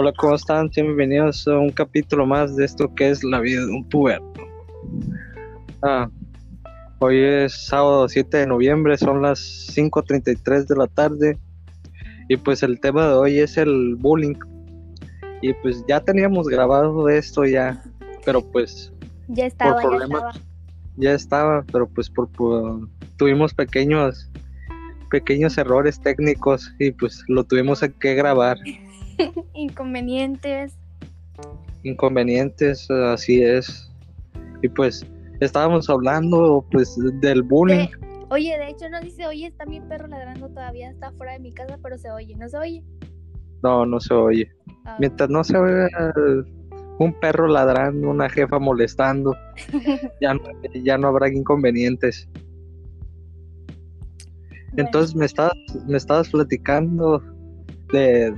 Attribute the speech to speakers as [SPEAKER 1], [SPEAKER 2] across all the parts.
[SPEAKER 1] Hola, ¿cómo están? Bienvenidos a un capítulo más de esto que es la vida de un puberto. Ah, hoy es sábado 7 de noviembre, son las 5.33 de la tarde y pues el tema de hoy es el bullying. Y pues ya teníamos grabado esto ya, pero pues...
[SPEAKER 2] Ya estaba, ya estaba.
[SPEAKER 1] Ya estaba, pero pues por, por, tuvimos pequeños pequeños errores técnicos y pues lo tuvimos que grabar.
[SPEAKER 2] Inconvenientes.
[SPEAKER 1] Inconvenientes, así es. Y pues estábamos hablando pues del bullying.
[SPEAKER 2] oye, de hecho no dice, oye, está mi perro ladrando todavía, está fuera de mi casa, pero se oye, ¿no se oye?
[SPEAKER 1] No, no se oye. Ah. Mientras no se oiga un perro ladrando, una jefa molestando, ya, no, ya no habrá inconvenientes. Entonces me estabas, me estabas platicando de,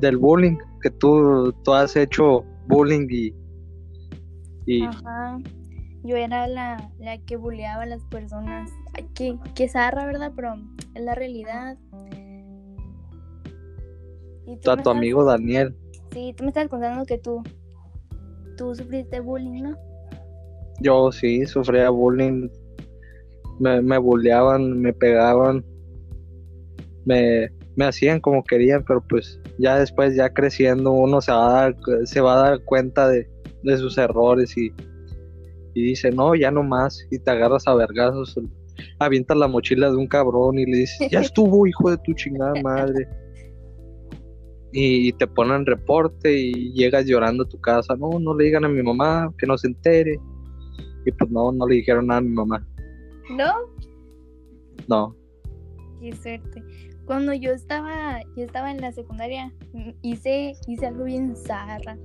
[SPEAKER 1] del bullying, que tú, tú has hecho bullying y...
[SPEAKER 2] y... Ajá. Yo era la, la que bulleaba a las personas. Qué, qué zarra, ¿verdad? Pero es la realidad.
[SPEAKER 1] ¿Y tú a tu amigo Daniel.
[SPEAKER 2] Sí, tú me estás contando que tú, tú sufriste bullying, ¿no?
[SPEAKER 1] Yo sí, sufría bullying. Me, me bulleaban, me pegaban me, hacían como querían, pero pues ya después, ya creciendo, uno se va a dar, se va a dar cuenta de, sus errores y, y, dice, no, ya no más, y te agarras a vergazos, avientas la mochila de un cabrón y le dices, ya estuvo, hijo de tu chingada madre. Y, te ponen reporte y llegas llorando a tu casa, no, no le digan a mi mamá, que no se entere. Y pues no, no le dijeron nada a mi mamá.
[SPEAKER 2] ¿No?
[SPEAKER 1] No.
[SPEAKER 2] Qué suerte cuando yo estaba, yo estaba en la secundaria, mm, hice, hice algo bien zarra.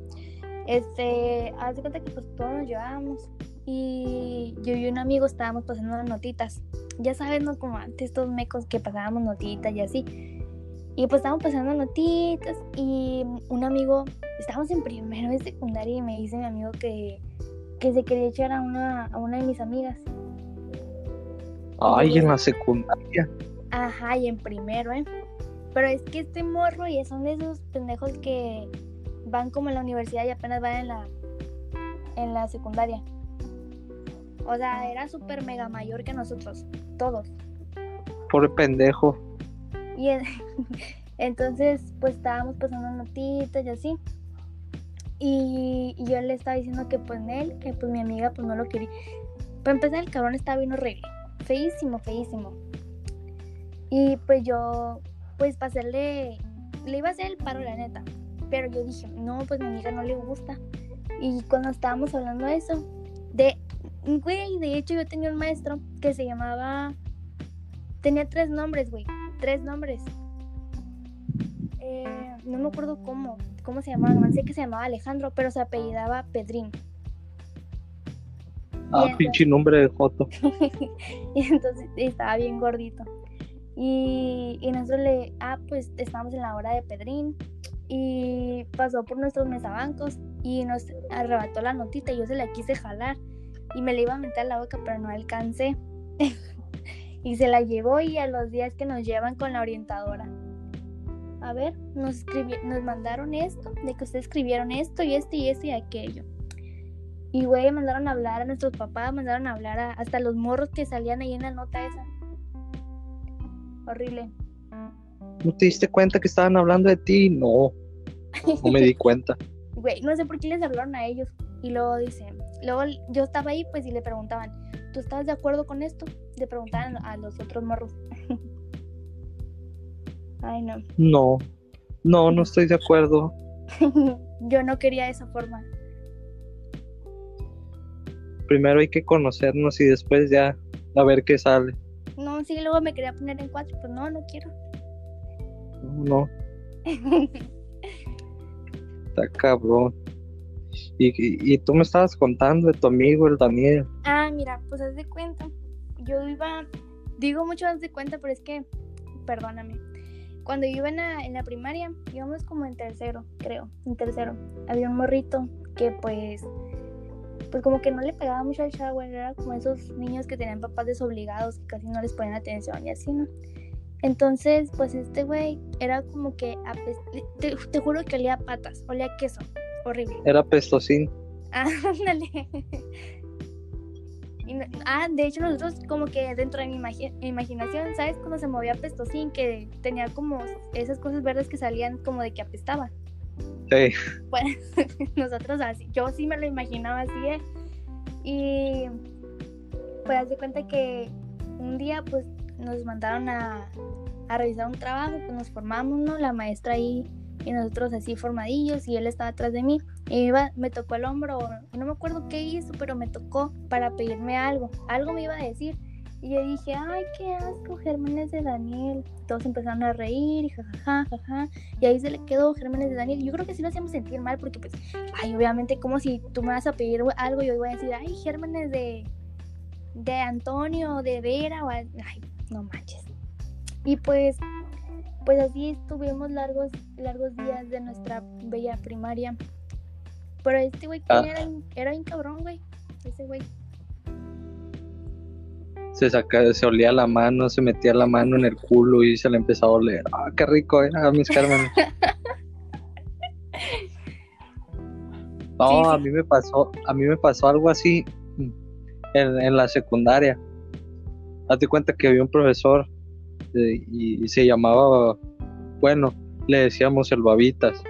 [SPEAKER 2] Este, haz de cuenta que pues todos nos llevábamos y yo y un amigo estábamos pasando las notitas. Ya sabes, ¿no? Como antes, estos mecos que pasábamos notitas y así. Y pues estábamos pasando notitas y un amigo, estábamos en primero de secundaria y me dice mi amigo que, que se quería echar a una, a una de mis amigas.
[SPEAKER 1] Ay, en la secundaria.
[SPEAKER 2] Ajá, y en primero, ¿eh? Pero es que este morro y son de esos pendejos que van como en la universidad y apenas van en la, en la secundaria. O sea, era súper mega mayor que nosotros, todos.
[SPEAKER 1] Por pendejo.
[SPEAKER 2] Y entonces, pues estábamos pasando notitas y así. Y, y, yo le estaba diciendo que pues él, que pues mi amiga pues no lo quería. Para empezar, el cabrón estaba bien horrible. Feísimo, feísimo. Y pues yo, pues para hacerle, le iba a hacer el paro, la neta. Pero yo dije, no, pues a mi amiga no le gusta. Y cuando estábamos hablando de eso, de, güey, de hecho yo tenía un maestro que se llamaba, tenía tres nombres, güey, tres nombres. Eh, no me acuerdo cómo, cómo se llamaba, no sé que se llamaba Alejandro, pero se apellidaba Pedrín.
[SPEAKER 1] Ah, pinche nombre de Joto.
[SPEAKER 2] y entonces estaba bien gordito. Y, nosotros le, ah, pues estábamos en la hora de Pedrín y pasó por nuestros mesabancos y nos arrebató la notita y yo se la quise jalar y me la iba a meter a la boca pero no alcancé. y se la llevó y a los días que nos llevan con la orientadora. A ver, nos, nos mandaron esto, de que ustedes escribieron esto y esto y esto y aquello. Y güey, mandaron a hablar a nuestros papás, mandaron a hablar a, hasta los morros que salían ahí en la nota esa horrible.
[SPEAKER 1] ¿No te diste cuenta que estaban hablando de ti? No, no me di cuenta.
[SPEAKER 2] Güey, no sé por qué les hablaron a ellos. Y luego dicen, luego yo estaba ahí pues y le preguntaban, ¿tú estás de acuerdo con esto? Le preguntaban a los otros morros. Ay, no.
[SPEAKER 1] No, no, no estoy de acuerdo.
[SPEAKER 2] yo no quería esa forma.
[SPEAKER 1] Primero hay que conocernos y después ya a ver qué sale.
[SPEAKER 2] No, sí, luego me quería poner en cuatro, pues no, no quiero.
[SPEAKER 1] No. Está cabrón. Y, y, tú me estabas contando de tu amigo, el Daniel.
[SPEAKER 2] Ah, mira, pues haz de cuenta. Yo iba, digo mucho haz de cuenta, pero es que, perdóname. Cuando yo iba en la, en la primaria, íbamos como en tercero, creo, en tercero. Había un morrito que pues pues como que no le pegaba mucho al shower, era como esos niños que tenían papás desobligados, que casi no les ponían atención y así, ¿no? Entonces, pues este güey era como que, te, te, juro que olía a patas, olía a queso, horrible.
[SPEAKER 1] Era pestocín.
[SPEAKER 2] Ah, ándale. ah, de hecho nosotros como que dentro de mi imaginación, ¿sabes? Cuando se movía pestocín, que tenía como esas cosas verdes que salían como de que apestaba.
[SPEAKER 1] Sí.
[SPEAKER 2] Pues nosotros así, yo sí me lo imaginaba así, ¿eh? Y pues haz de cuenta que un día pues nos mandaron a, a revisar un trabajo, pues nos formamos, ¿no? La maestra ahí y nosotros así formadillos y él estaba atrás de mí y iba, me tocó el hombro, no me acuerdo qué hizo, pero me tocó para pedirme algo, algo me iba a decir y yo dije, ay, qué asco, Gérmenes de Daniel. Todos empezaron a reír y jajaja, jajaja. Y ahí se le quedó Gérmenes de Daniel. Yo creo que sí lo hacíamos sentir mal porque, pues, ay, obviamente, como si tú me vas a pedir algo, yo iba a decir, ay, Gérmenes de, de Antonio, de Vera, o ay, no manches. Y pues, pues así estuvimos largos, largos días de nuestra bella primaria. Pero este güey ah. era, era bien cabrón, güey. Ese güey.
[SPEAKER 1] Se saca, se olía la mano, se metía la mano en el culo y se le empezaba a oler. Ah, qué rico era, mis Carmen. No, a mí me pasó, a mí me pasó algo así en, en la secundaria. Hazte cuenta que había un profesor y, se llamaba, bueno, le decíamos el babitas.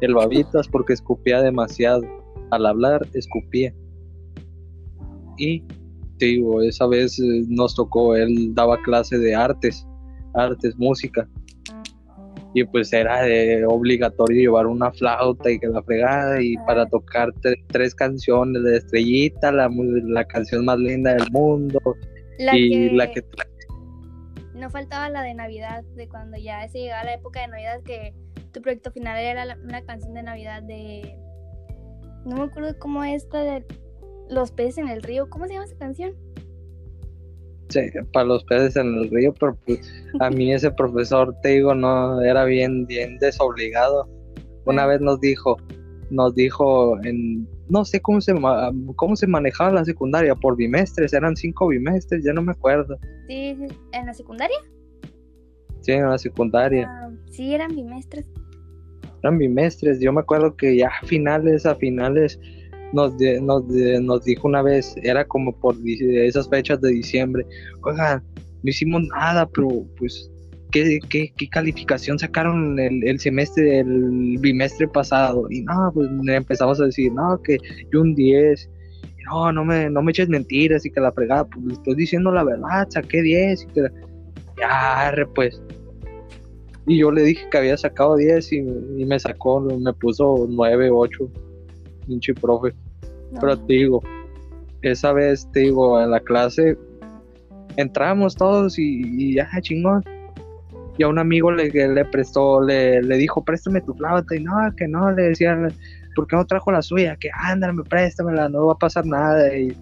[SPEAKER 1] El babitas porque escupía demasiado. Al hablar, escupía. Y, digo, esa vez eh, nos tocó, él daba clase de artes, artes, música. Y pues era obligatorio llevar una flauta y que la fregada y para tocar tres canciones de Estrellita, la, la canción más linda del mundo y la que
[SPEAKER 2] no faltaba la de Navidad, de cuando ya se llegaba la época de Navidad, que tu proyecto final era una canción de Navidad de... No me acuerdo cómo esta de Los peces en el río. ¿Cómo se llama esa canción?
[SPEAKER 1] Sí, para los peces en el río, pero pues a mí ese profesor, te digo, no era bien, bien desobligado. Una vez nos dijo, nos dijo en no sé cómo se cómo se manejaba la secundaria por bimestres, eran cinco bimestres, ya no me acuerdo.
[SPEAKER 2] Sí, en la secundaria.
[SPEAKER 1] Sí, en la secundaria.
[SPEAKER 2] Ah, sí, eran bimestres.
[SPEAKER 1] Eran bimestres, yo me acuerdo que ya a finales, a finales nos, nos, nos dijo una vez, era como por esas fechas de diciembre, oigan, no hicimos nada, pero pues ¿Qué, qué, calificación sacaron el, semestre, el bimestre pasado? Y no, pues empezamos a decir, no, que yo un 10, no, no me, no me eches mentiras y que la fregada, pues estoy diciendo la verdad, saqué 10 y que, ya, pues. Y yo le dije que había sacado 10 y, me sacó, me puso 9, 8, pinche profe. Pero te digo, esa vez, te digo, en la clase entramos todos y, ya, chingón y a un amigo le, le prestó, le, le, dijo, préstame tu flauta, y no, que no, le decían, ¿por qué no trajo la suya? Que ándame, préstamela, no va a pasar nada, y,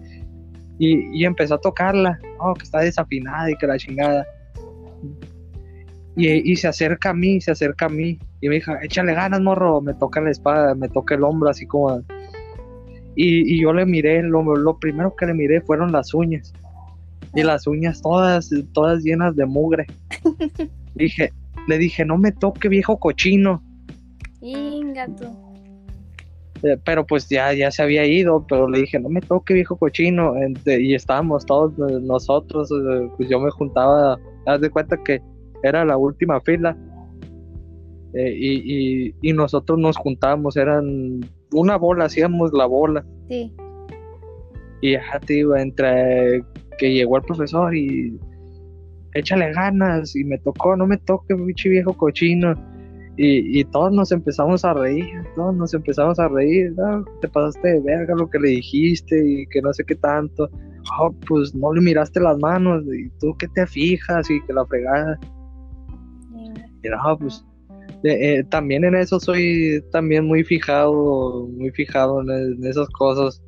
[SPEAKER 1] y, empezó a tocarla, no, que está desafinada y que la chingada. Y, y, se acerca a mí, se acerca a mí, y me dijo, échale ganas, morro, me toca la espada, me toca el hombro, así como... Y, y yo le miré, lo, lo primero que le miré fueron las uñas y las uñas todas, todas llenas de mugre. Dije, le dije, no me toque viejo cochino.
[SPEAKER 2] Ingato.
[SPEAKER 1] Eh, pero pues ya, ya se había ido, pero le dije, no me toque viejo cochino. y estábamos todos eh, nosotros, eh, pues yo me juntaba, haz de cuenta que era la última fila. y, y, nosotros nos juntábamos, eran una bola, hacíamos la bola.
[SPEAKER 2] Sí.
[SPEAKER 1] Y ya te iba entre que llegó el profesor y échale ganas y me tocó, no me toque, bicho viejo cochino. Y, y, todos nos empezamos a reír, todos nos empezamos a reír, ¿no? te pasaste de verga lo que le dijiste y que no sé qué tanto. Oh, pues no le miraste las manos y tú qué te fijas y que la fregada. Y no, pues eh, también en eso soy también muy fijado, muy fijado en esas cosas.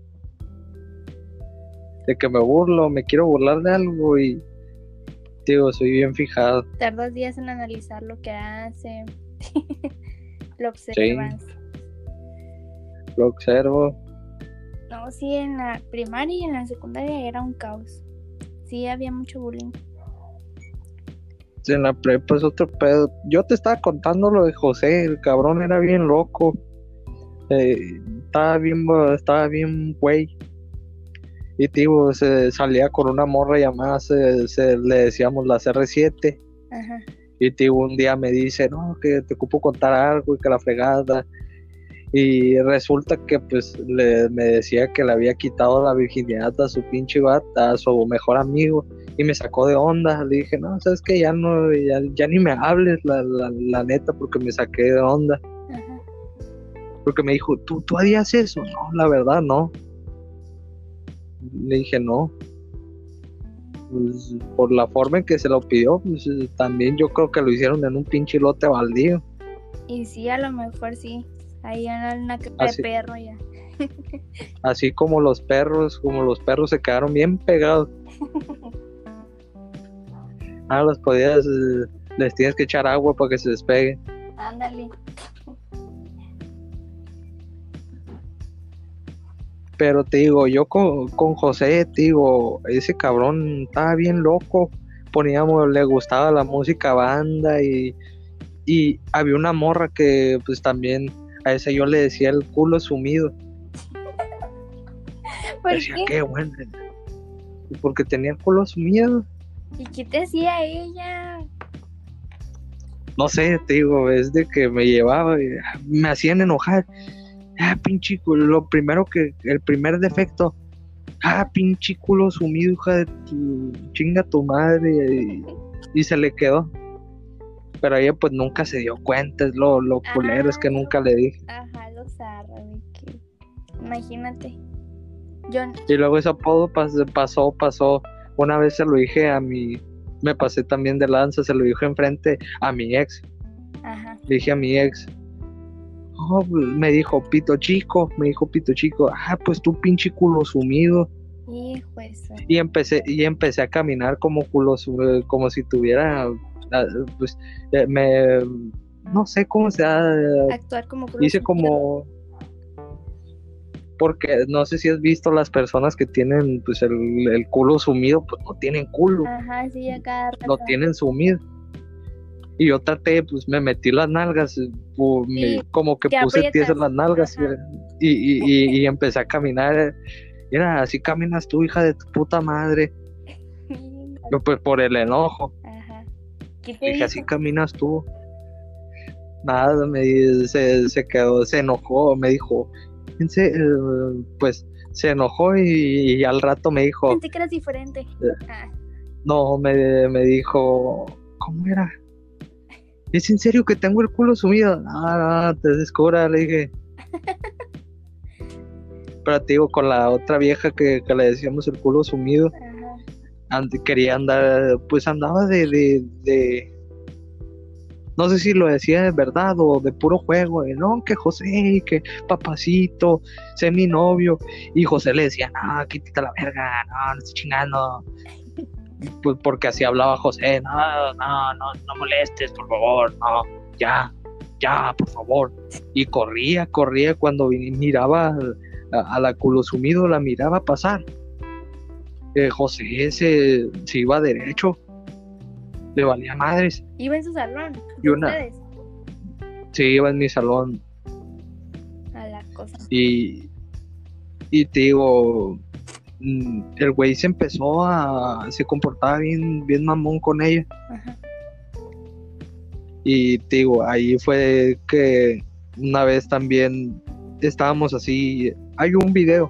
[SPEAKER 1] De que me burlo, me quiero burlar de algo y, digo, soy bien fijado.
[SPEAKER 2] Tardas días en analizar lo que hace, lo observas.
[SPEAKER 1] Lo observo.
[SPEAKER 2] No, sí, en la primaria y en la secundaria era un caos. Sí, había mucho bullying.
[SPEAKER 1] En la prepa es otro pedo. Yo te estaba contando lo de José, el cabrón era bien loco. Eh, estaba bien, estaba bien güey. Y tío, se salía con una morra llamada, se, se le decíamos la CR7.
[SPEAKER 2] Ajá.
[SPEAKER 1] Y tío, un día me dice, no, que te ocupo contar algo y que la fregada. Y resulta que pues le, me decía que le había quitado la virginidad a su pinche bata, a su mejor amigo, y me sacó de onda. Le dije, no, sabes que ya no, ya, ya, ni me hables, la, la, la, neta, porque me saqué de onda.
[SPEAKER 2] Ajá.
[SPEAKER 1] Porque me dijo, ¿tú, tú harías eso? No, la verdad, no. Le dije, no. Pues, por la forma en que se lo pidió, pues también yo creo que lo hicieron en un pinche lote baldío.
[SPEAKER 2] Y sí, a lo mejor sí. Ahí en una
[SPEAKER 1] Así-
[SPEAKER 2] de perro ya.
[SPEAKER 1] Así como los perros, como los perros se quedaron bien pegados. Ah, los podías, les tienes que echar agua para que se despeguen.
[SPEAKER 2] Ándale.
[SPEAKER 1] Pero te digo, yo con, con José, te digo, ese cabrón estaba bien loco. Poníamos, le gustaba la música banda y, y había una morra que pues también a esa yo le decía el culo sumido.
[SPEAKER 2] ¿Por
[SPEAKER 1] Decía,
[SPEAKER 2] qué?
[SPEAKER 1] qué bueno. Porque tenía el culo sumido.
[SPEAKER 2] ¿Y qué te hacía ella?
[SPEAKER 1] No sé, te digo, es de que me llevaba y ah, me hacían enojar. Ah, pinche culo, lo primero que, el primer defecto. Ah, pinche culo sumido, hija de tu chinga tu madre. Y, y se le quedó. Pero ella pues nunca se dio cuenta, es lo, lo culero, es que
[SPEAKER 2] Ah.
[SPEAKER 1] nunca le dije.
[SPEAKER 2] Ajá, lo zarra, que- Imagínate. Yo,
[SPEAKER 1] Y luego ese apodo pas- pasó, pasó. Una vez se lo dije a mi, me pasé también de lanza, se lo dije enfrente a mi ex.
[SPEAKER 2] ajá.
[SPEAKER 1] Le dije a mi ex, oh, me dijo pito chico, me dijo pito chico, ah, pues tú pinche culo sumido.
[SPEAKER 2] Hijo eso.
[SPEAKER 1] Y empecé, y empecé a caminar como culo, como si tuviera, ah, pues, eh, me, no sé cómo se da,
[SPEAKER 2] Actuar como sumido.
[SPEAKER 1] como, porque no sé si has visto las personas que tienen, pues, el, el culo sumido, pues no tienen culo.
[SPEAKER 2] Ajá, sí, acá.
[SPEAKER 1] lo tienen sumido. Y yo traté, pues me metí las nalgas, eh, me- como que puse pies en las nalgas y, y, y- y empecé a caminar. eh, Mira, así caminas tú, hija de tu puta madre. Pues por el enojo.
[SPEAKER 2] ¿Qué te
[SPEAKER 1] Dije, así caminas tú. Nada, me se, se quedó, se enojó, me dijo, "En se- pues se enojó y, y al rato me dijo,
[SPEAKER 2] Pensé que eras diferente.
[SPEAKER 1] Eh.
[SPEAKER 2] Ah,
[SPEAKER 1] No, me, me dijo, ¿cómo era? ¿Es en serio que tengo el culo sumido? Ah, te descubra, le dije. Pero te digo, con la otra vieja que, que le decíamos el culo sumido,
[SPEAKER 2] ajá.
[SPEAKER 1] And- quería andar, pues andaba de, de, de- no sé si lo decía de verdad o de puro juego, de, no, que José, que papacito, sé mi novio, y José le decía, no, quítate la verga, no, no estoy chingando, pues porque así hablaba José, no, no, no, no molestes, por favor, no, ya, ya, por favor, y corría, corría cuando miraba a, a la culo sumido, la miraba pasar, eh, José se, se iba derecho, le valía madres,
[SPEAKER 2] Iba en su salón.
[SPEAKER 1] Y una-
[SPEAKER 2] Ustedes.
[SPEAKER 1] se iba en mi salón
[SPEAKER 2] A la cosa.
[SPEAKER 1] y, y te digo, mm, el güey se empezó a, se comportaba bien, bien mamón con ella
[SPEAKER 2] Ajá.
[SPEAKER 1] y te digo, ahí fue que una vez también estábamos así, hay un video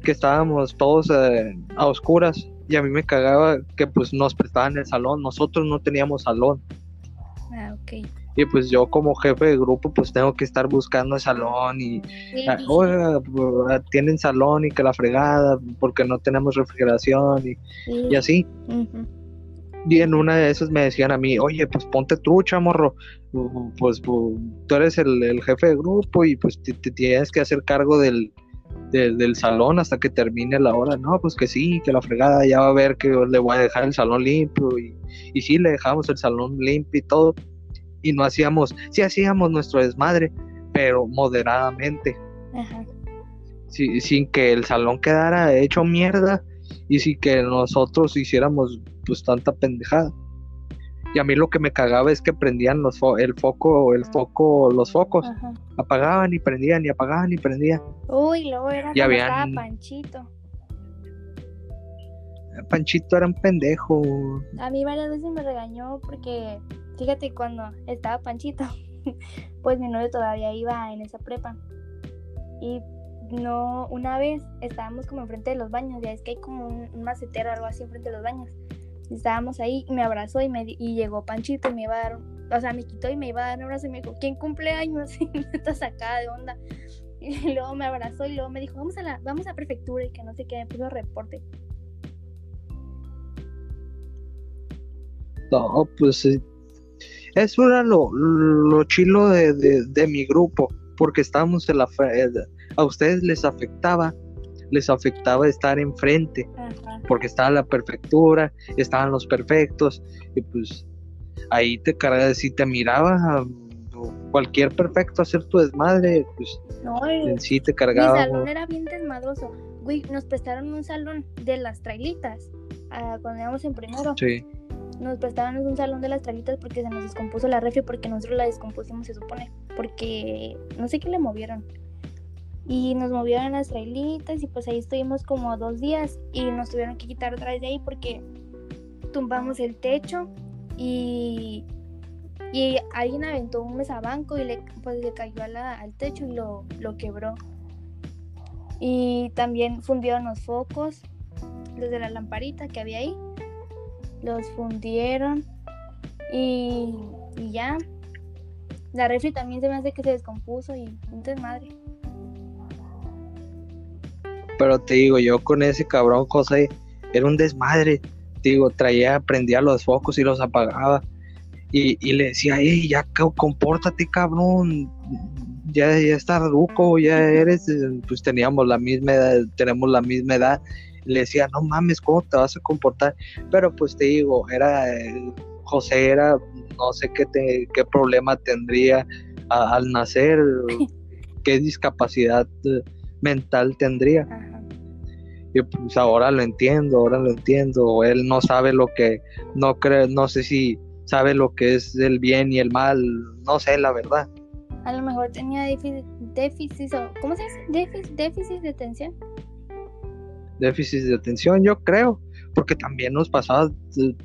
[SPEAKER 1] que estábamos todos eh, a oscuras y a mí me cagaba que pues nos prestaban el salón, nosotros no teníamos salón.
[SPEAKER 2] Ah, ok.
[SPEAKER 1] Y pues yo como jefe de grupo pues tengo que estar buscando el salón y, ah, oiga, pues, tienen salón y que la fregada porque no tenemos refrigeración y,
[SPEAKER 2] sí.
[SPEAKER 1] y así.
[SPEAKER 2] Ujú.
[SPEAKER 1] Y en una de esas me decían a mí, oye, pues ponte trucha, morro. Uh, Pues, pues, tú eres el, el jefe de grupo y pues te, te tienes que hacer cargo del, del, del salón hasta que termine la hora. No, pues que sí, que la fregada ya va a ver que le voy a dejar el salón limpio. Y, y sí, le dejamos el salón limpio y todo. Y no hacíamos, sí hacíamos nuestro desmadre, pero moderadamente.
[SPEAKER 2] Ajá.
[SPEAKER 1] Sí, sin que el salón quedara hecho mierda y sin que nosotros hiciéramos pues tanta pendejada. Y a mí lo que me cagaba es que prendían los fo- el foco, el foco, los focos.
[SPEAKER 2] Ajá.
[SPEAKER 1] Apagaban y prendían y apagaban y prendían.
[SPEAKER 2] Uy, luego era
[SPEAKER 1] habían-
[SPEAKER 2] estaba Panchito.
[SPEAKER 1] Panchito era un pendejo.
[SPEAKER 2] A mí varias veces me regañó porque, fíjate, cuando estaba Panchito, pues mi novio todavía iba en esa prepa. Y no, una vez estábamos como enfrente de los baños, ya es que hay como un, un macetero o algo así enfrente de los baños. Estábamos ahí, y me abrazó y me y llegó Panchito y me iba a dar, o sea, me quitó y me iba a dar un abrazo y me dijo, ¿quién cumple años? Y me está sacada de onda. Y luego me abrazó y luego me dijo, vamos a la, vamos a prefectura y que no sé qué, me puso reporte.
[SPEAKER 1] No, pues eso era lo, lo chilo de, de- de mi grupo, porque estábamos en la... eh, A ustedes les afectaba, les afectaba estar enfrente,
[SPEAKER 2] Ajá.
[SPEAKER 1] porque estaba la prefectura, estaban los perfectos, y pues ahí te cargas, si te miraba cualquier perfecto hacer tu desmadre, pues
[SPEAKER 2] No,
[SPEAKER 1] en sí te
[SPEAKER 2] Mi
[SPEAKER 1] cargaba.
[SPEAKER 2] salón era bien desmadroso. Güey, nos prestaron un salón de las trailitas. ah, cuando íbamos en primero,
[SPEAKER 1] Sí,
[SPEAKER 2] nos prestaron un salón de las trailitas porque se nos descompuso la refri, porque nosotros la descompusimos, se supone. Porque no sé qué le movieron. Y nos movieron las trailitas y pues ahí estuvimos como dos días y nos tuvieron que quitar otra vez de ahí porque tumbamos el techo y, y alguien aventó un mesabanco y le, pues, le cayó a al techo y lo, lo quebró. Y también fundieron los focos, los de la lamparita que había ahí. Los fundieron y, y ya. La refri también se me hace que se descompuso y un desmadre.
[SPEAKER 1] Pero te digo, yo con ese cabrón José era un desmadre. Te digo, traía, prendía los focos y los apagaba. Y, y le decía, hey, ya co- compórtate, cabrón. Ya, ya estás ruco, ya eres, pues teníamos la misma edad, tenemos la misma edad. Le decía, no mames, ¿cómo te vas a comportar? Pero pues te digo, era, eh, José era, no sé qué, te- qué problema tendría a- al nacer, qué discapacidad eh, mental tendría.
[SPEAKER 2] Ajá.
[SPEAKER 1] Y pues ahora lo entiendo, ahora lo entiendo. Él no sabe lo que, no creo, no sé si sabe lo que es el bien y el mal, no sé la verdad.
[SPEAKER 2] A lo mejor tenía déficit, déficit o- ¿cómo se dice? Déficit, déficit de atención.
[SPEAKER 1] Déficit de atención, yo creo, porque también nos pasaba,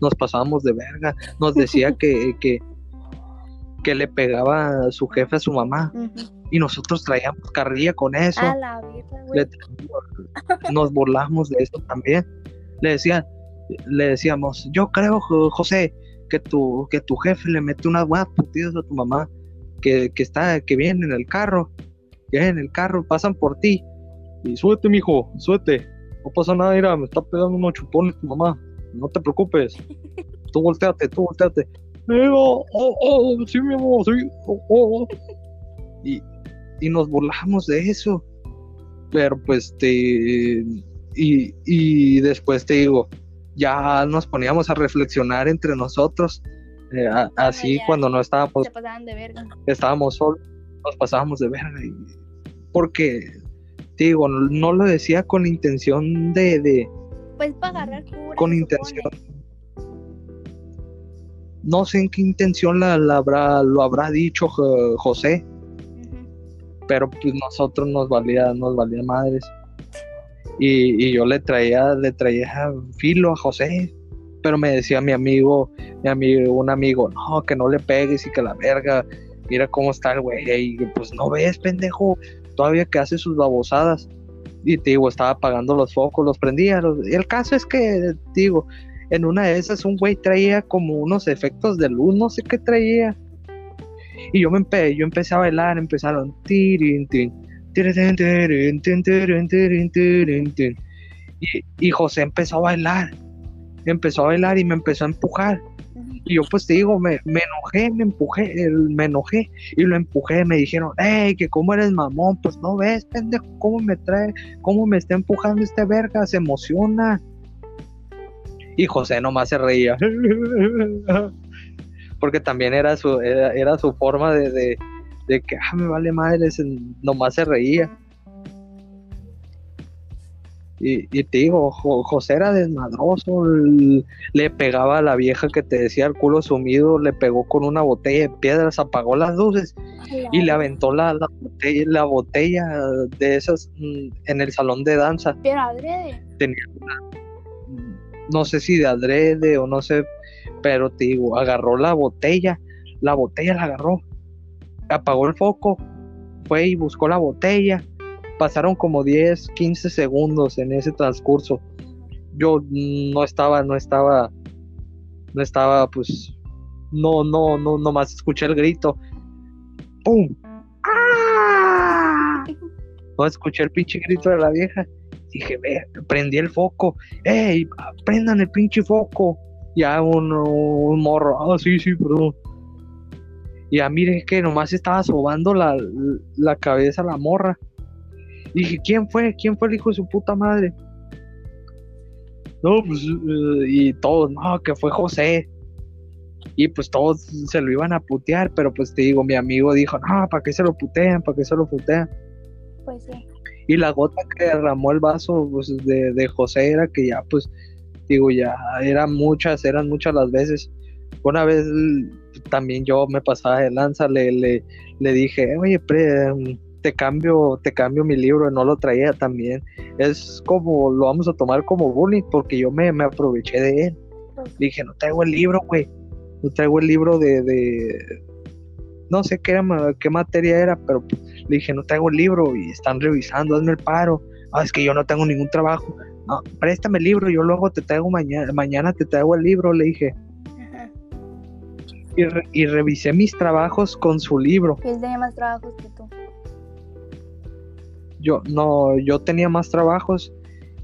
[SPEAKER 1] nos pasábamos de verga. Nos decía que, que, que le pegaba a su jefe a su mamá y nosotros traíamos carrilla con eso.
[SPEAKER 2] A la verga, güey.
[SPEAKER 1] Le- nos burlamos de eso también. Le decía, le decíamos, yo creo, Jo- José, que tu, que tu jefe le mete unas buenas putidas a tu mamá, que, que está, que viene en el carro, que viene en el carro, pasan por ti. Y súbete, mijo, súbete. No pasa nada, mira, me está pegando unos chupones tu mamá. No te preocupes. Tú volteate, tú volteate. Mira, oh, oh, sí, mi amor, sí. oh, oh, oh". Y, y nos burlamos de eso pero pues te y, y después te digo ya nos poníamos a reflexionar entre nosotros eh, a- así
[SPEAKER 2] ya.
[SPEAKER 1] cuando no estábamos
[SPEAKER 2] Se pasaban de verga.
[SPEAKER 1] estábamos solos nos pasábamos de verga y- porque te digo no, no lo decía con intención de, de
[SPEAKER 2] Pues para agarrar cura.
[SPEAKER 1] con intención
[SPEAKER 2] supone.
[SPEAKER 1] no sé en qué intención la, la habrá lo habrá dicho Jo- José. Pero pues nosotros nos valía, nos valía madres. Y, y yo le traía, le traía filo a José, pero me decía mi amigo, mi amigo, un amigo, no, que no le pegues y que la verga, mira cómo está el güey, y pues no ves, pendejo, todavía que hace sus babosadas. Y te digo, estaba apagando los focos, los prendía. los- y el caso es que, digo, en una de esas un güey traía como unos efectos de luz, no sé qué traía. Y yo me empe yo empecé a bailar, empezaron y, y José empezó a bailar, empezó a bailar y me empezó a empujar. Y yo pues te digo, me, me enojé, me empujé, me enojé y lo empujé, me dijeron, hey, que cómo eres mamón, pues no ves, pendejo, cómo me trae, cómo me está empujando este verga, se emociona. Y José nomás se reía. Porque también era su, era, era su forma de, de, de que, ah, me vale madre, nomás se reía. Y, y te digo, Jo- José era desmadroso, le pegaba a la vieja que te decía el culo sumido, le pegó con una botella de piedras, apagó las luces y le aventó la, la botella, la botella de esas mm, en el salón de danza.
[SPEAKER 2] Pero adrede.
[SPEAKER 1] Tenía no sé si de adrede o no sé, pero te digo, agarró la botella, la botella la agarró, apagó el foco, fue y buscó la botella. Pasaron como 10, 15 segundos en ese transcurso. Yo no estaba, no estaba, no estaba, pues, no, no, no, nomás escuché el grito. ¡Pum! ¡Ah! No escuché el pinche grito de la vieja. Dije, ve, prendí el foco. ¡Ey! Prendan el pinche foco. Ya un, un morro. Ah, sí, sí, perdón. Y ya mire que nomás estaba sobando la, la cabeza a la morra. Dije, ¿quién fue? ¿Quién fue el hijo de su puta madre? No, pues, eh, y todos, no, que fue José. Y pues todos se lo iban a putear, pero pues te digo, mi amigo dijo, no, ¿para qué se lo putean? ¿Para qué se lo putean?
[SPEAKER 2] Pues sí.
[SPEAKER 1] Y la gota que derramó el vaso pues, de, de José era que ya, pues, digo, ya eran muchas, eran muchas las veces. Una vez también yo me pasaba de lanza, le, le, le dije, oye, pre, te cambio, te cambio mi libro, no lo traía también. Es como, lo vamos a tomar como bullying, porque yo me, me aproveché de él. Le dije, no traigo el libro, güey. No traigo el libro de, de... No sé qué, era, qué materia era, pero le dije, no traigo el libro y están revisando, hazme el paro. Ah, es que yo no tengo ningún trabajo. No, préstame el libro, yo luego te traigo mañana, mañana te traigo el libro, le dije.
[SPEAKER 2] ajá.
[SPEAKER 1] Y, re- y revisé mis trabajos con su libro.
[SPEAKER 2] Él tenía más trabajos que tú.
[SPEAKER 1] Yo, no, yo tenía más trabajos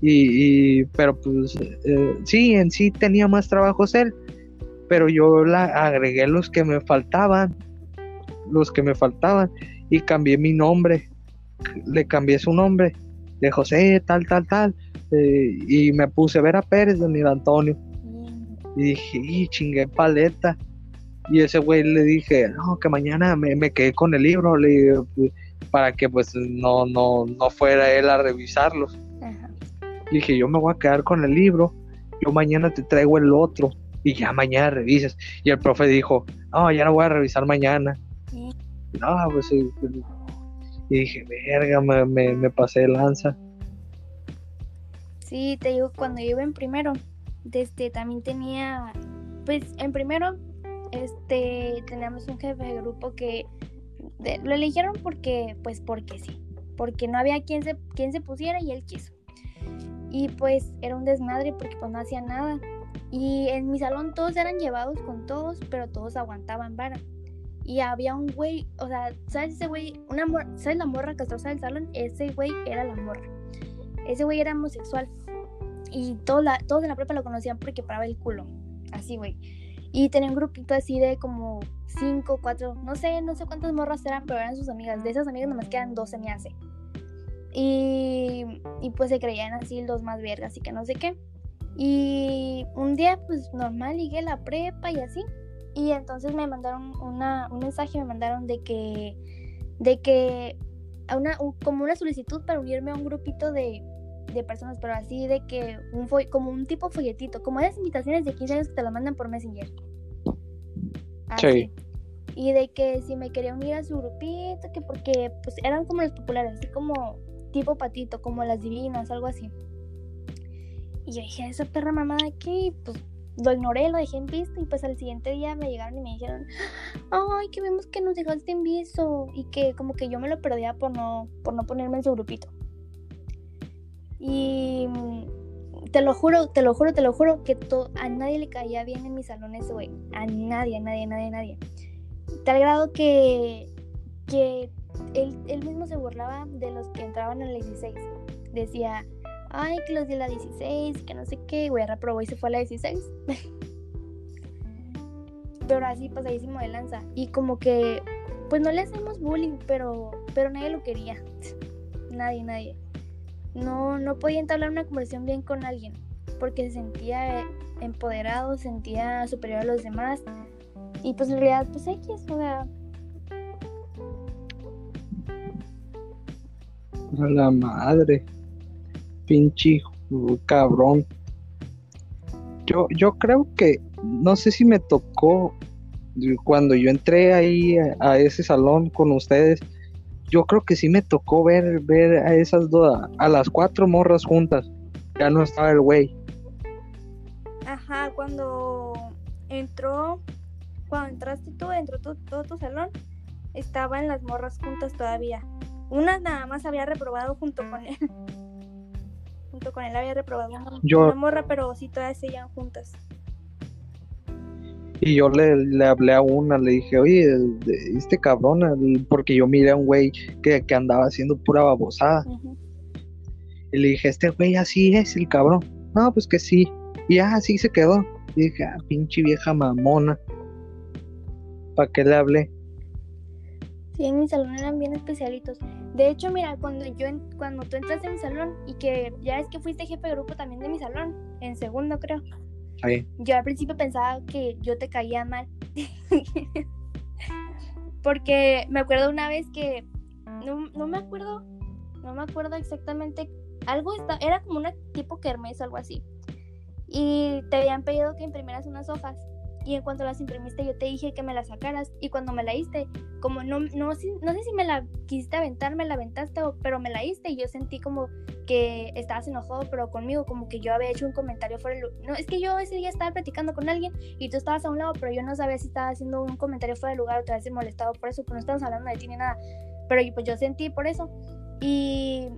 [SPEAKER 1] y, y- pero pues eh, sí, en sí tenía más trabajos él, pero yo la agregué los que me faltaban, los que me faltaban y cambié mi nombre, le cambié su nombre de José, tal, tal, tal, eh, y me puse Vera Pérez de Antonio
[SPEAKER 2] Y-
[SPEAKER 1] dije, y chingué paleta. Y ese güey le dije, no, que mañana me, me quedé con el libro, le pues, para que pues no, no, no fuera él a revisarlos.
[SPEAKER 2] Ajá.
[SPEAKER 1] Dije, yo me voy a quedar con el libro, yo mañana te traigo el otro y ya mañana revisas. Y el profe dijo, no, ya no voy a revisar mañana.
[SPEAKER 2] Sí.
[SPEAKER 1] No, pues pues, Y dije, verga, me, me, me pasé de lanza.
[SPEAKER 2] Sí, te digo, cuando yo iba en primero, desde también tenía, pues en primero, este, teníamos un jefe de grupo que de- lo eligieron porque, pues porque sí, porque no había quien se, quien se pusiera y él quiso. Y pues era un desmadre porque pues no hacía nada. Y en mi salón todos eran llevados con todos, pero todos aguantaban vara. Y había un güey, o sea, ¿sabes ese güey? Una mor- ¿Sabes la morra castrosa del salón? Ese güey era la morra. Ese güey era homosexual. Y todos, la, todos en la prepa lo conocían porque paraba el culo. Así, güey. Y tenía un grupito así de como cinco, cuatro, no sé, no sé cuántas morras eran, pero eran sus amigas. De esas amigas nomás quedan dos, se me hace. Y, y pues se creían así los más vergas y que no sé qué. Y un día, pues normal, llegué a la prepa y así. Y entonces me mandaron una, un mensaje, me mandaron de que, de que, a una, un- como una solicitud para unirme a un grupito de, de personas, pero así de que, un fo- como un tipo folletito, como esas invitaciones de 15 años que te las mandan por Messenger. Así. Y de que si me quería unir a su grupito, que porque pues eran como los populares, así como tipo patito, como las divinas, algo así. Y yo dije, esa perra mamada aquí, pues lo ignoré, lo dejé en visto y pues al siguiente día me llegaron y me dijeron, ay, que vemos que nos dejaste en visto y que como que yo me lo perdía por no, por no ponerme en su grupito. Y mm, te lo juro, te lo juro, te lo juro que a nadie le caía bien en mi salón ese güey. A nadie, a nadie, a nadie, a nadie. Tal grado que, que él, él mismo se burlaba de los que entraban en la 16. Decía, ay, que los de la 16, que no sé qué, güey, reprobó y se fue a la 16. pero así pasadísimo de lanza. Y como que, pues no le hacemos bullying, pero, pero nadie lo quería. Nadie, nadie. No, no podía entablar una conversación bien con alguien, porque se sentía empoderado, se sentía superior a los demás. Y pues en realidad, pues X, o sea,
[SPEAKER 1] A la madre. Pinche cabrón. Yo, yo creo que, no sé si me tocó cuando yo entré ahí a ese salón con ustedes, yo creo que sí me tocó ver, ver a esas dos, a las cuatro morras juntas. Ya no estaba el güey.
[SPEAKER 2] Ajá, cuando entró, cuando entraste tú, entró tu- todo tu salón, estaban las morras juntas todavía. Una nada más había reprobado junto con él. junto con él había reprobado una,
[SPEAKER 1] Yo-
[SPEAKER 2] una morra, pero sí todas seguían juntas.
[SPEAKER 1] Y yo le, le hablé a una, le dije, oye, este cabrón, porque yo miré a un güey que, que andaba haciendo pura babosada. Y le dije, este güey así es el cabrón. No, pues que sí. Y ya así se quedó. Y dije, ah, pinche vieja mamona. ¿Para qué le hablé?
[SPEAKER 2] Sí, en mi salón eran bien especialitos. De hecho, mira, cuando yo cuando tú entraste en mi salón y que ya es que fuiste jefe de grupo también de mi salón, en segundo creo. Yo al principio pensaba que yo te caía mal. Porque me acuerdo una vez que no, no me acuerdo, no me acuerdo exactamente. Algo era como una tipo kermés o algo así. Y te habían pedido que imprimieras unas hojas. Y en cuanto las imprimiste, yo te dije que me las sacaras. Y cuando me la diste, como no, no, no sé si me la quisiste aventar, me la aventaste, pero me la diste. Y yo sentí como que estabas enojado, pero conmigo, como que yo había hecho un comentario fuera de lugar. No, es que yo ese día estaba platicando con alguien y tú estabas a un lado, pero yo no sabía si estaba haciendo un comentario fuera de lugar o te habías molestado por eso, pero no estábamos hablando de ti ni nada. Pero pues yo sentí por eso. Y,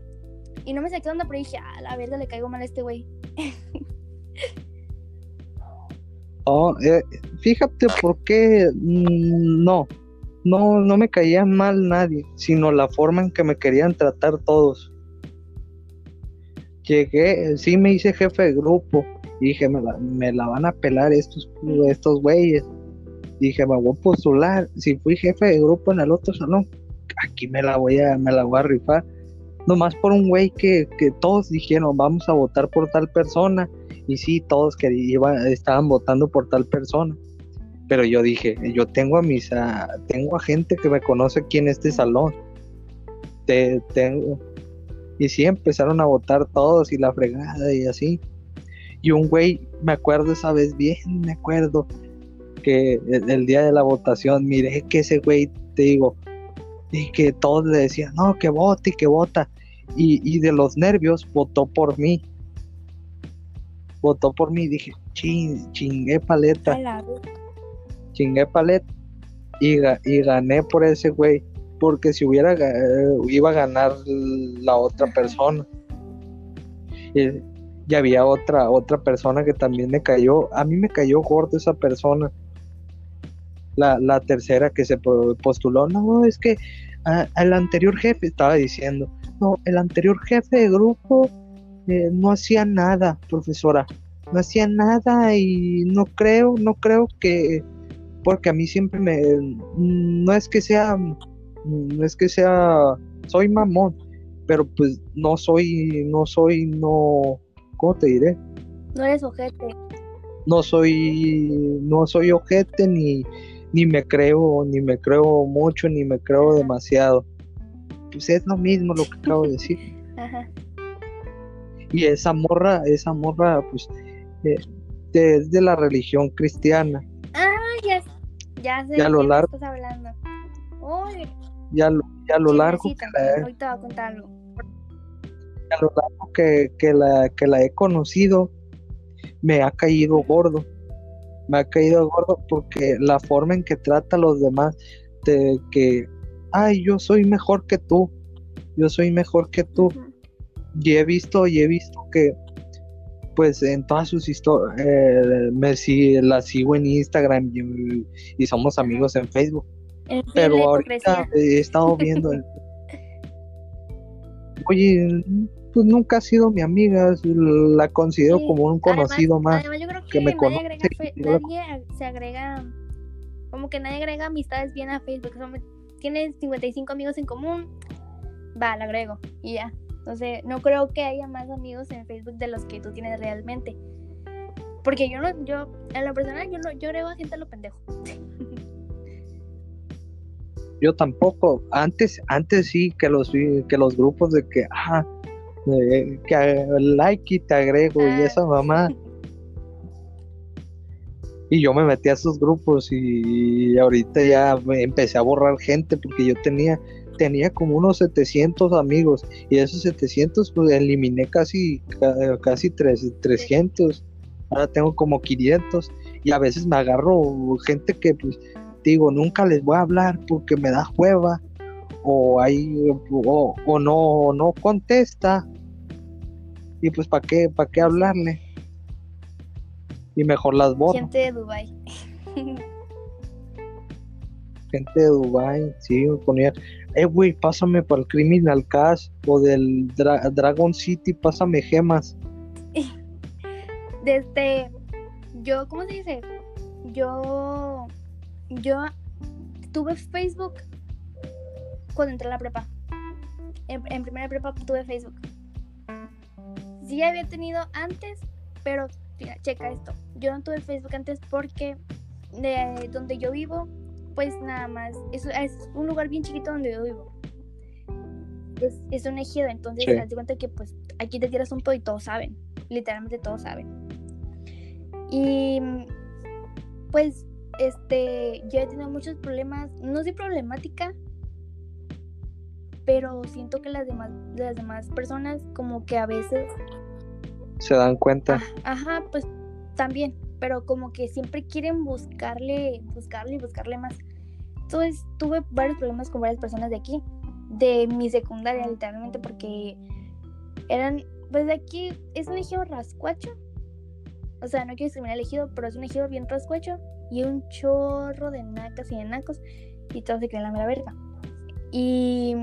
[SPEAKER 2] y no me saqué onda, pero dije, a la verga le caigo mal a este güey.
[SPEAKER 1] Oh, eh, fíjate por qué mm, no, no, no me caía mal nadie, sino la forma en que me querían tratar todos. Llegué, sí me hice jefe de grupo, dije, me la, me la van a pelar estos, estos güeyes. Dije, me voy a postular, si fui jefe de grupo en el otro salón, aquí me la voy a, me la voy a rifar. Nomás por un güey que, que todos dijeron, vamos a votar por tal persona, y sí, todos que iba- estaban votando por tal persona. Pero yo dije, yo tengo a mis, tengo a gente que me conoce aquí en este salón. Te, tengo. Y sí, empezaron a votar todos y la fregada y así. Y un güey, me acuerdo esa vez bien, me acuerdo que el, día de la votación, miré que ese güey, te digo, y que todos le decían, no, que vote y que vota. Y, y de los nervios votó por mí votó por mí. Dije, ching, chingué paleta, chingué paleta. Y, ga- y gané por ese güey. Porque si hubiera, eh, iba a ganar la otra persona. Y, y había otra, otra persona que también me cayó. A mí me cayó gordo esa persona. La, la tercera que se po- postuló. No, es que ah, el anterior jefe estaba diciendo. No, el anterior jefe de grupo eh, no hacía nada, profesora. No hacía nada y no creo, no creo que, porque a mí siempre me, no es que sea, no es que sea, soy mamón, pero pues no soy, no soy, no, ¿cómo te diré?
[SPEAKER 2] No eres ojete.
[SPEAKER 1] No soy, no soy ojete ni, ni me creo, ni me creo mucho, ni me creo demasiado. Pues es lo mismo lo que acabo de decir.
[SPEAKER 2] Ajá.
[SPEAKER 1] Y esa morra, esa morra, pues, eh, de- es de la religión cristiana.
[SPEAKER 2] Ah, ya, ya sé
[SPEAKER 1] Ya
[SPEAKER 2] de
[SPEAKER 1] lo largo.
[SPEAKER 2] estás hablando. Uy,
[SPEAKER 1] Ya lo, ya lo largo que la he,
[SPEAKER 2] Ahorita voy a contarlo.
[SPEAKER 1] ya lo largo que, que la, que la he conocido, me ha caído gordo. Me ha caído gordo porque la forma en que trata a los demás, de que, ay, yo soy mejor que tú, yo soy mejor que tú. Y he visto y he visto que pues en todas sus historias me si- la sigo en Instagram y, y somos amigos en Facebook pero ahorita he estado viendo el- oye pues nunca ha sido mi amiga la considero
[SPEAKER 2] Sí,
[SPEAKER 1] como un conocido
[SPEAKER 2] además,
[SPEAKER 1] más
[SPEAKER 2] Además, yo creo que,
[SPEAKER 1] que me
[SPEAKER 2] nadie,
[SPEAKER 1] conoce
[SPEAKER 2] agrega, fe- nadie se agrega, como que nadie agrega amistades bien a Facebook. Tienes 55 amigos en común, va, la agrego y ya. Entonces, no creo que haya más amigos en Facebook de los que tú tienes realmente. Porque yo no, yo, en lo personal, yo no, yo agrego a gente a lo pendejo.
[SPEAKER 1] yo tampoco antes antes sí que los que los grupos de que ah eh, que like y te agrego y
[SPEAKER 2] Ah.
[SPEAKER 1] esa mamá. Y yo me metí a esos grupos y ahorita ya me empecé a borrar gente porque yo tenía tenía como unos 700 amigos y esos 700 pues eliminé casi ca- casi tres- 300. Ahora tengo como 500 y a veces me agarro gente que pues digo, nunca les voy a hablar porque me da hueva o hay o, no no contesta y pues para qué para qué hablarle y mejor las borro
[SPEAKER 2] Gente de Dubai.
[SPEAKER 1] gente de Dubai sí ponía eh güey pásame para el Criminal Cash o del Dra- Dragon City pásame gemas
[SPEAKER 2] Desde yo, ¿cómo se dice? Yo yo tuve Facebook cuando entré a la prepa. En, en primera prepa tuve Facebook. Sí había tenido antes, pero mira, checa esto. Yo no tuve Facebook antes porque de donde yo vivo, pues nada más, es, es un lugar bien chiquito donde yo vivo. Es, es un ejido, entonces
[SPEAKER 1] Sí.
[SPEAKER 2] te das cuenta que pues aquí te tiras un pedo y todos saben. Literalmente todos saben. Y pues este, yo he tenido muchos problemas, no soy problemática, pero siento que las demás, las demás personas como que a veces,
[SPEAKER 1] se dan cuenta
[SPEAKER 2] ajá, pues también, pero como que siempre quieren buscarle, buscarle y buscarle más. Entonces tuve varios problemas con varias personas de aquí, de mi secundaria literalmente, porque eran, pues de aquí es un ejido rascuacho, o sea, no quiero discriminar el ejido, pero es un ejido bien rascuacho y un chorro de nacas y de nacos y todos se creen la mera verga. Y,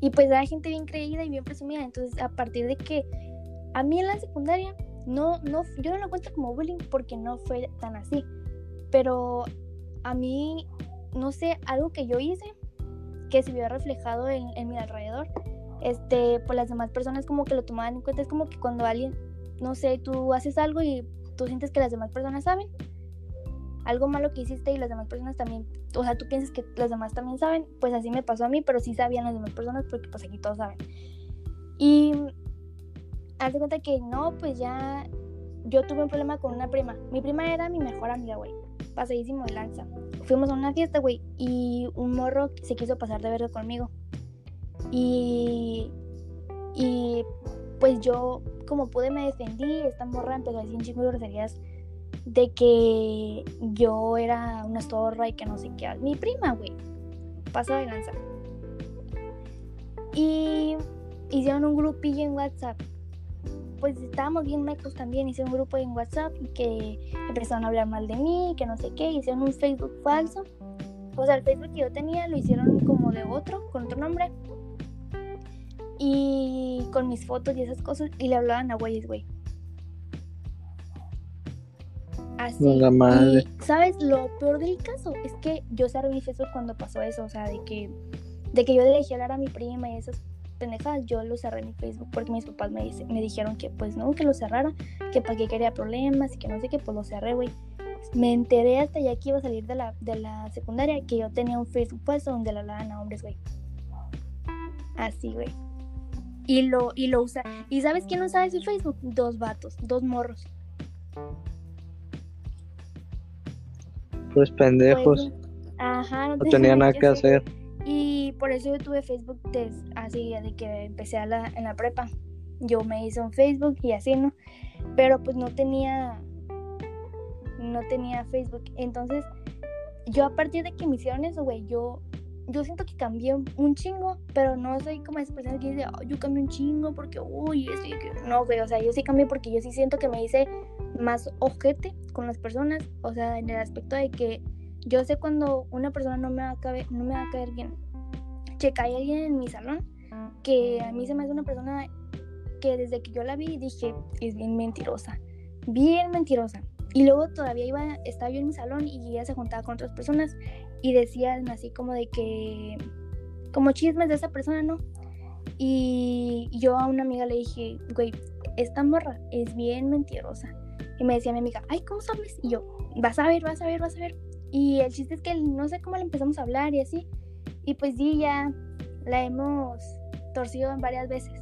[SPEAKER 2] y pues era gente bien creída y bien presumida. Entonces, a partir de que a mí en la secundaria, no, no, yo no lo cuento como bullying porque no fue tan así. Pero a mí, no sé, algo que yo hice que se vio reflejado en, en mi alrededor, este, pues las demás personas como que lo tomaban en cuenta. Es como que cuando alguien, no sé, tú haces algo y tú sientes que las demás personas saben algo malo que hiciste y las demás personas también, o sea, tú piensas que las demás también saben, pues así me pasó a mí, pero sí sabían las demás personas porque pues aquí todos saben. Y haz de cuenta que no, pues ya yo tuve un problema con una prima. Mi prima era mi mejor amiga, güey. Pasadísimo de lanza. Fuimos a una fiesta, güey, y un morro se quiso pasar de verde conmigo. Y y pues yo como pude me defendí, esta morra empezó a decir chingo de groserías de que yo era una zorra y que no sé qué. Mi prima, güey. Pasa de lanza. Y hicieron un grupillo en WhatsApp. Pues estábamos bien mecos también. Hicieron un grupo en WhatsApp y que empezaron a hablar mal de mí, que no sé qué. Hicieron un Facebook falso. O sea, el Facebook que yo tenía lo hicieron como de otro, con otro nombre. Y con mis fotos y esas cosas. Y le hablaban a güeyes, güey. Así.
[SPEAKER 1] La madre.
[SPEAKER 2] Y, ¿sabes? Lo peor del caso es que yo cerré mi Facebook cuando pasó eso. O sea, de que, de que yo le dejé hablar a mi prima y esas pendejadas, yo lo cerré en mi Facebook porque mis papás me, dice- me dijeron que pues no, que lo cerrara, que para qué quería problemas y que no sé qué, pues lo cerré, güey. Me enteré hasta ya que iba a salir de la, de la secundaria que yo tenía un Facebook puesto donde le hablaban a hombres, güey. Así, güey. Y lo, y lo usa. ¿Y sabes quién usaba ese Facebook? Dos vatos, dos morros.
[SPEAKER 1] pues pendejos
[SPEAKER 2] Pues, ajá,
[SPEAKER 1] no tenía nada que hacer
[SPEAKER 2] Y por eso yo tuve Facebook des- así de que empecé a la, en la prepa. Yo me hice un Facebook y así, ¿no? Pero pues no tenía no tenía Facebook. Entonces, yo a partir de que me hicieron eso, güey, yo yo siento que cambié un, chingo, pero no soy como esa persona que dice, "Oh, yo cambié un chingo porque, uy, aquello". No, güey, o sea, yo sí cambié porque yo sí siento que me hice más ojete con las personas, o sea, en el aspecto de que yo sé cuando una persona no me va a caer, no me va a caer bien. Checa, hay alguien en mi salón que a mí se me hace una persona que desde que yo la vi dije, es bien mentirosa, bien mentirosa. Y luego todavía iba, estaba yo en mi salón y ella se juntaba con otras personas y decían así como de que, como chismes de esa persona, ¿no? Y yo a una amiga le dije, güey, esta morra es bien mentirosa. Y me decía mi amiga, ay, ¿cómo sabes? Y yo, vas a ver, vas a ver, vas a ver. Y el chiste es que no sé cómo le empezamos a hablar y así. Y pues sí, ya la hemos torcido en varias veces.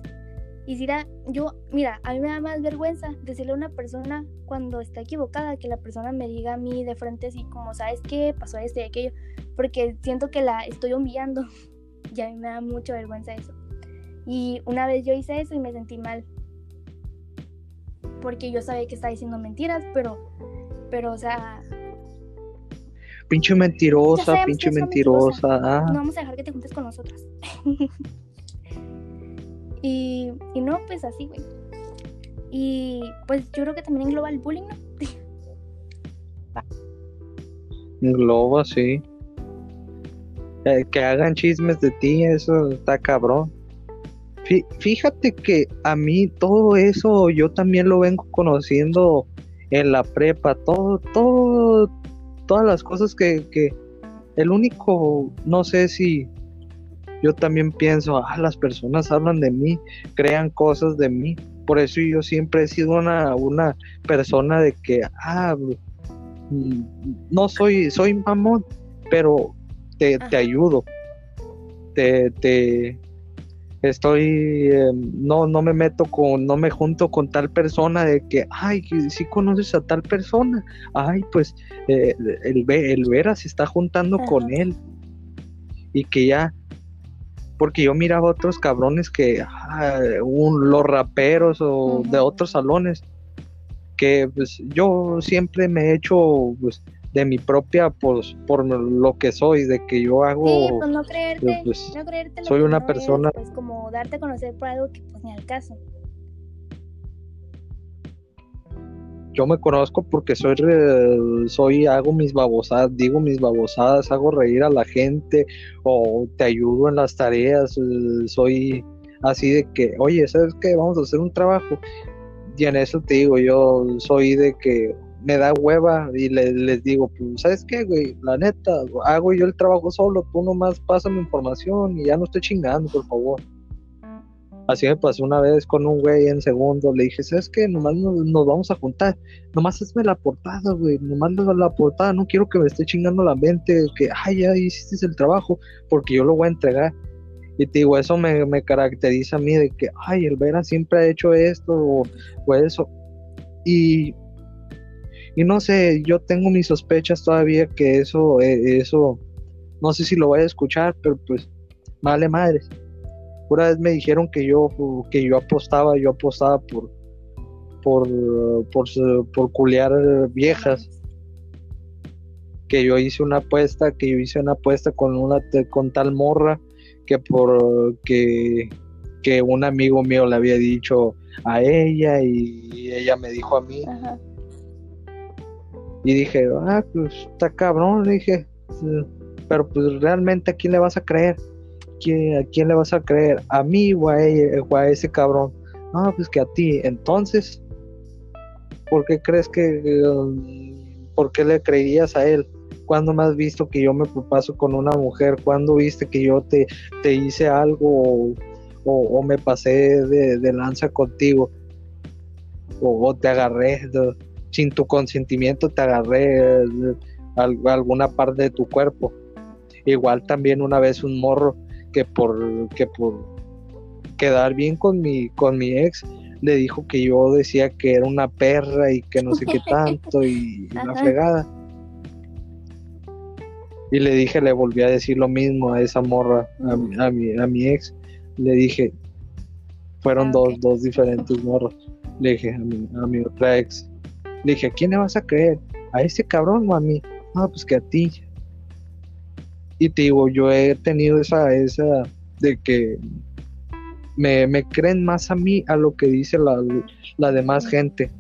[SPEAKER 2] Y si era, yo, mira, a mí me da más vergüenza decirle a una persona cuando está equivocada que la persona me diga a mí de frente así como, ¿sabes qué? Pasó esto y aquello. Porque siento que la estoy humillando. y a mí me da mucha vergüenza eso. Y una vez yo hice eso y me sentí mal. Porque yo sabía que estaba diciendo mentiras, pero, pero, o sea...
[SPEAKER 1] Pinche mentirosa, pinche mentirosa. Ah.
[SPEAKER 2] No vamos a dejar que te juntes con nosotras. Y, y no, pues así, güey. Y pues yo creo que también engloba el bullying, ¿no?
[SPEAKER 1] engloba, sí. Eh, que hagan chismes de ti, eso está cabrón. Fíjate que a mí todo eso yo también lo vengo conociendo en la prepa, todo, todo, todas las cosas que, que el único, no sé si yo también pienso, ah, las personas hablan de mí, crean cosas de mí. Por eso yo siempre he sido una, una persona de que, ah, mm, no soy, soy mamón, pero te, ayudo. Te, te estoy, em, no, no me meto con, no me junto con tal persona de que, ay, si conoces a tal persona, ay, pues eh, el, el Vera se está juntando con él. Y que ya porque yo miraba otros cabrones que, ah, un, los raperos o de otros salones, que pues yo siempre me he hecho pues, de mi propia, pues por lo que soy, de que yo hago...
[SPEAKER 2] Sí, pues no creerte, pues, no creerte
[SPEAKER 1] soy una persona...
[SPEAKER 2] pues como darte a conocer por algo que pues ni al caso.
[SPEAKER 1] yo me conozco porque soy, soy, hago mis babosadas, digo mis babosadas, hago reír a la gente o te ayudo en las tareas, eh, soy así de que, oye, ¿sabes qué? Vamos a hacer un trabajo. Y en eso te digo, yo soy de que me da hueva y les digo, pues, ¿sabes qué, güey? La neta, hago yo el trabajo solo, tú nomás pásame información y ya no estoy chingando, por favor. Así me pasó una vez con un güey en segundo. Le dije, ¿sabes qué? Nomás nos, vamos a juntar. Nomás hazme la portada, güey. Nomás la portada. No quiero que me esté chingando la mente. Que, ay, ya hiciste el trabajo. Porque yo lo voy a entregar. Y te digo, eso me, caracteriza a mí de que, ay, el Vera siempre ha hecho esto o, eso. Y, y no sé, yo tengo mis sospechas todavía que eso, eh, eso, no sé si lo voy a escuchar, pero pues, vale madres una vez me dijeron que yo, que yo apostaba, yo apostaba por, por, por, por culear viejas. Que yo hice una apuesta, que yo hice una apuesta con una con tal morra que por que, que un amigo mío le había dicho a ella y ella me dijo a mí. Y dije, ah, pues está cabrón, le dije, pero pues realmente a quién le vas a creer. ¿a quién le vas a creer? ¿A mí o a, ese cabrón? No, pues que a ti. Entonces, ¿por qué crees que... ¿Por qué le creías a él? ¿Cuándo me has visto que yo me paso con una mujer? ¿Cuándo viste que yo te, te hice algo o, me pasé de, lanza contigo? O, te agarré sin tu consentimiento, te agarré alguna parte de tu cuerpo. Igual también una vez un morro que por, que por quedar bien con mi, con mi ex, le dijo que yo decía que era una perra y que no sé qué tanto y, una fregada. Y le dije, le volví a decir lo mismo a esa morra, a, mi, a mi ex. Le dije, fueron ah, dos, dos diferentes morros. Le dije a mi, a mi otra ex, dije, ¿a quién le vas a creer? ¿A ese cabrón o a mí? Ah, pues que a ti. Y te digo, yo he tenido esa, esa de que me, creen más a mí a lo que dice la, la demás gente.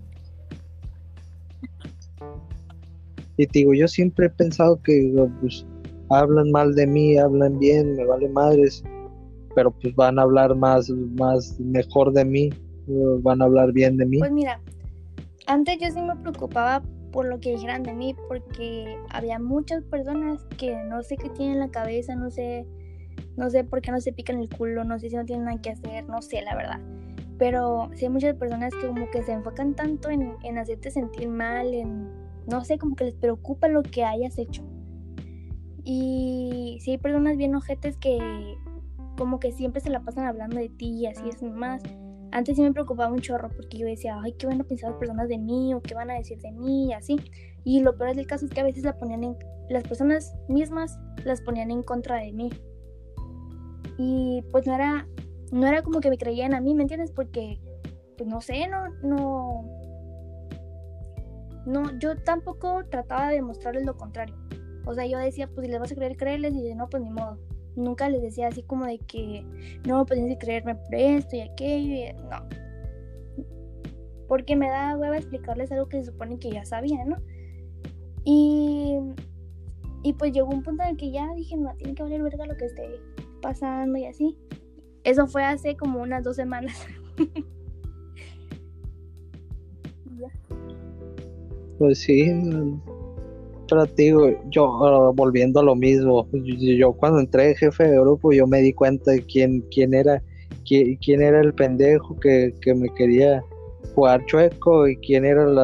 [SPEAKER 1] Y te digo, yo siempre he pensado que pues, hablan mal de mí, hablan bien, me vale madres, pero pues van a hablar más, más mejor de mí, van a hablar bien de mí.
[SPEAKER 2] Pues mira, antes yo sí me preocupaba por lo que dijeran de mí, porque había muchas personas que no sé qué tienen en la cabeza, no sé, no sé por qué no se pican el culo, no sé si no tienen nada que hacer, no sé la verdad. Pero sí hay muchas personas que como que se enfocan tanto en, en hacerte sentir mal, en, no sé, como que les preocupa lo que hayas hecho. Y sí hay personas bien ojetes que como que siempre se la pasan hablando de ti y así es más. Antes sí me preocupaba un chorro porque yo decía, ay, ¿qué van a pensar las personas de mí o qué van a decir de mí y así? Y lo peor del caso es que a veces la ponían en, las personas mismas las ponían en contra de mí. Y pues no era, no era como que me creían a mí, ¿me entiendes? Porque, pues no sé, no, no, no, yo tampoco trataba de demostrarles lo contrario. O sea, yo decía, pues si les vas a creer, créeles, y de no, pues ni modo nunca les decía así como de que no, pues tienes que creerme por esto y aquello, y no. Porque me da hueva explicarles algo que se supone que ya sabía, ¿no? Y, y pues llegó un punto en el que ya dije, no, tiene que valer verga lo que esté pasando y así. Eso fue hace como unas dos semanas.
[SPEAKER 1] pues sí, pero te digo, yo ah, volviendo a lo mismo, yo, cuando entré de jefe de grupo, yo me di cuenta de quién, quién era, quién, quién era el pendejo que, me quería jugar chueco y quién eran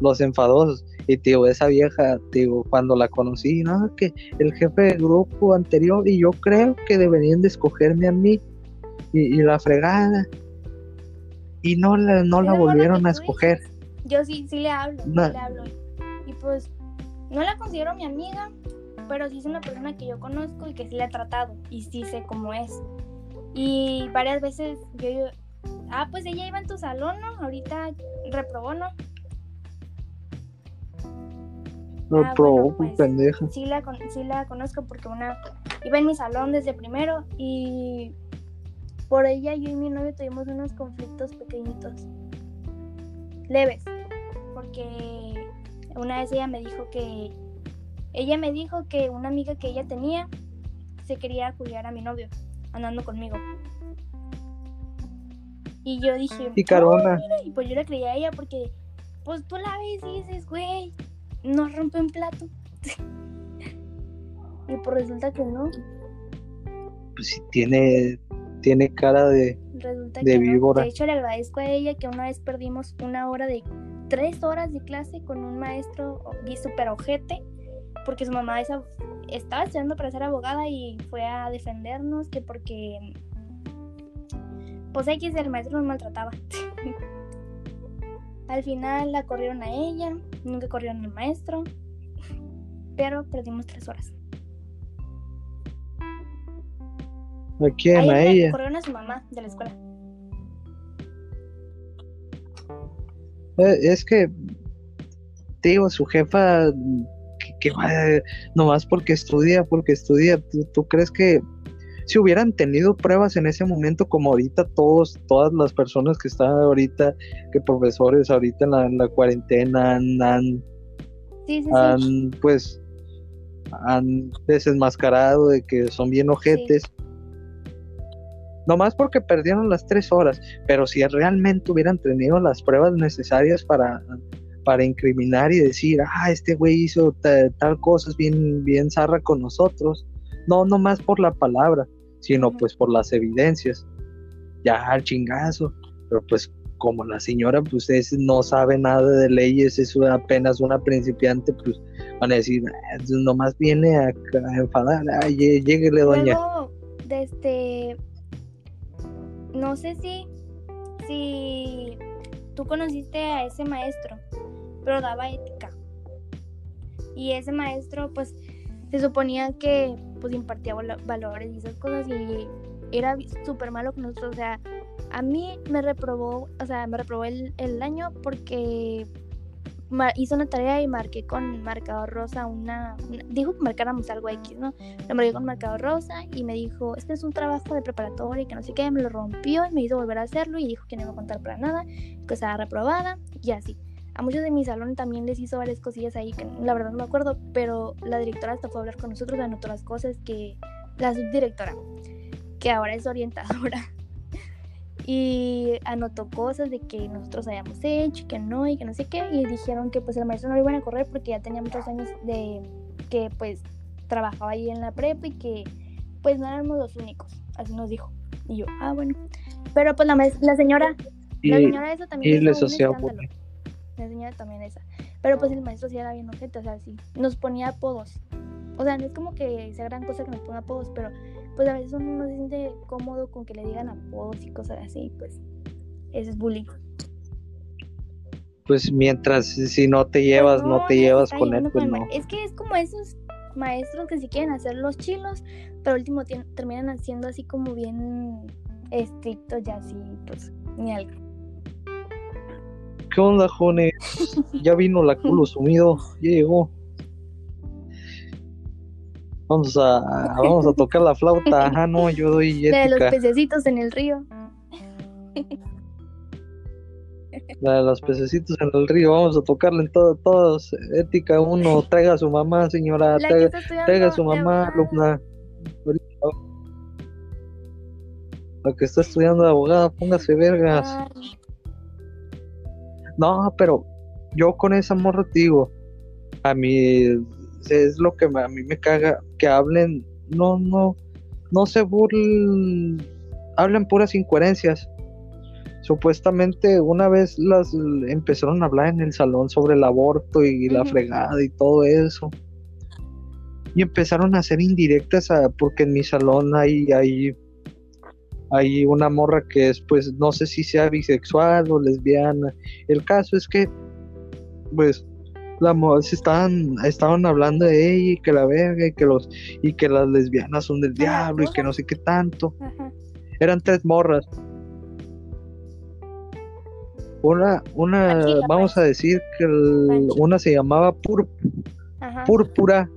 [SPEAKER 1] los enfadosos. Y digo, esa vieja, digo, cuando la conocí, no, que el jefe de grupo anterior, y yo creo que deberían de escogerme a mí, y, la fregada. Y no la, no la volvieron a escoger.
[SPEAKER 2] Yo sí, sí le hablo, le hablo pues no la considero mi amiga, pero sí es una persona que yo conozco y que sí la he tratado y sí sé cómo es. Y varias veces yo, ah, pues ella iba en tu salón, ¿no? Ahorita reprobó, ¿no?
[SPEAKER 1] Reprobó, ah, pues, pendeja.
[SPEAKER 2] Sí la, sí la conozco porque una iba en mi salón desde primero y por ella yo y mi novio tuvimos unos conflictos pequeñitos, leves, porque una vez ella me dijo que ella me dijo que una amiga que ella tenía se quería cuidar a mi novio andando conmigo. Y yo dije,
[SPEAKER 1] y carona.
[SPEAKER 2] y pues yo le creía a ella porque pues tú la ves y dices, güey, no rompe un plato. y pues resulta que no.
[SPEAKER 1] Pues sí tiene tiene cara de de víbora.
[SPEAKER 2] De hecho le agradezco a ella que una vez perdimos una hora de tres horas de clase con un maestro súper ojete, porque su mamá estaba estudiando para ser abogada y fue a defendernos que porque pues X el maestro nos maltrataba. al final la corrieron a ella, nunca corrieron al maestro, pero perdimos tres horas.
[SPEAKER 1] ¿A quién? ¿A, ella?
[SPEAKER 2] Corrieron a su mamá de la escuela.
[SPEAKER 1] Es que, digo, su jefa, que, va, nomás porque estudia, porque estudia, ¿tú, crees que si hubieran tenido pruebas en ese momento, como ahorita todos, todas las personas que están ahorita, que profesores ahorita en la, cuarentena han, pues, han desenmascarado de que son bien ojetes nomás porque perdieron las tres horas, pero si realmente hubieran tenido las pruebas necesarias para, para incriminar y decir, ah, este güey hizo tal, cosas bien, bien zarra con nosotros, no nomás por la palabra, sino pues por las evidencias, ya al chingazo, pero pues como la señora pues no sabe nada de leyes, es apenas una principiante, pues van a decir, ah, nomás viene a, enfadar, ah, lleguele doña.
[SPEAKER 2] desde no sé si, si tú conociste a ese maestro, pero daba ética. Y ese maestro, pues, se suponía que, pues, impartía valores y esas cosas y era súper malo con nosotros. O sea, a mí me reprobó, o sea, me reprobó el, el año porque hizo una tarea y marqué con marcador rosa una, dijo que marcáramos algo X, ¿no? Lo marqué con marcador rosa y me dijo, este es un trabajo de preparatoria y que no sé qué, me lo rompió y me hizo volver a hacerlo y dijo que no iba a contar para nada, que estaba reprobada y así. A muchos de mi salón también les hizo varias cosillas ahí que la verdad no me acuerdo, pero la directora hasta fue a hablar con nosotros, anotó las cosas que la subdirectora, que ahora es orientadora, y anotó cosas de que nosotros habíamos hecho, que no y que no sé qué, y dijeron que pues el maestro no lo iban a correr porque ya tenía muchos años de que pues trabajaba ahí en la prepa y que pues no éramos los únicos, así nos dijo. Y yo, ah, bueno. Pero pues la, la señora, la señora eso también
[SPEAKER 1] y hizo
[SPEAKER 2] La señora también esa. Pero pues el maestro sí era bien ojete, o sea, sí, nos ponía apodos. O sea, no es como que sea gran cosa que nos ponga apodos, pero pues a veces uno no se siente cómodo con que le digan apodos y cosas así, pues eso es bullying.
[SPEAKER 1] Pues mientras si no te llevas,
[SPEAKER 2] Pues
[SPEAKER 1] no, te llevas con él, pues
[SPEAKER 2] con
[SPEAKER 1] no.
[SPEAKER 2] Es que es como esos maestros que si quieren hacer los chilos, pero al último terminan haciendo así como bien estrictos y así, pues ni algo.
[SPEAKER 1] ¿Qué onda, Jone? Ya vino la culo sumido, ya llegó. Vamos a, vamos a tocar la flauta. Ajá, no, yo doy
[SPEAKER 2] La de los
[SPEAKER 1] ética.
[SPEAKER 2] pececitos en el río.
[SPEAKER 1] La de los pececitos en el río, vamos a tocarla en todo, todos. Ética uno, traiga a su mamá, señora, traiga, a su mamá, alumna. La que está estudiando de abogada, póngase vergas.
[SPEAKER 2] Ay,
[SPEAKER 1] No, pero yo con esa morra digo, a mí es lo que a mí me caga, que hablen, no, no, no se burlen, hablan puras incoherencias. Supuestamente una vez las empezaron a hablar en el salón sobre el aborto y la fregada y todo eso. Y empezaron a hacer indirectas a- porque en mi salón hay, hay, hay una morra que es, pues, no sé si sea bisexual o lesbiana. El caso es que, pues, la se estaban, estaban hablando de ella y que la verga y que los, y que las lesbianas son del diablo y que no sé qué tanto.
[SPEAKER 2] ajá.
[SPEAKER 1] Eran tres morras. Una, una,
[SPEAKER 2] Aquí
[SPEAKER 1] vamos a decir que el- una se llamaba Pur-. Púrpura.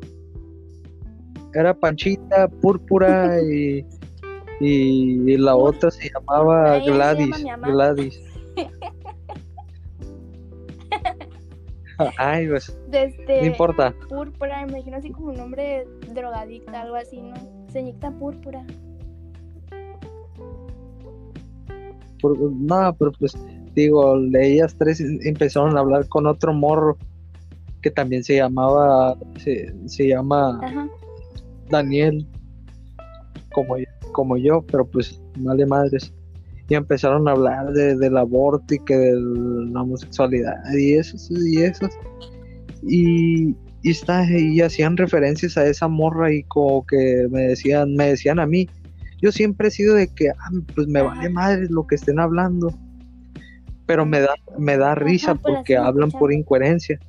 [SPEAKER 1] Era Panchita, Púrpura y, y la otra se llamaba
[SPEAKER 2] llama
[SPEAKER 1] Gladys. Ay, pues,
[SPEAKER 2] Desde
[SPEAKER 1] no importa.
[SPEAKER 2] púrpura, me imagino así como un nombre drogadicta, algo así, ¿no? Señorita púrpura.
[SPEAKER 1] Por- no, pero pues digo, de ellas tres empezaron a hablar con otro morro que también se llamaba, se, se llama
[SPEAKER 2] Ajá.
[SPEAKER 1] Daniel, como yo, como yo, pero pues vale madres. Y empezaron a hablar de, del aborto y que de la homosexualidad y eso, y eso. Y, y, está, y hacían referencias a esa morra y como que me decían, me decían a mí. Yo siempre he sido de que, ah, pues me vale
[SPEAKER 2] Ajá.
[SPEAKER 1] madres lo que estén hablando. Pero me da, me da risa porque hablan por incoherencia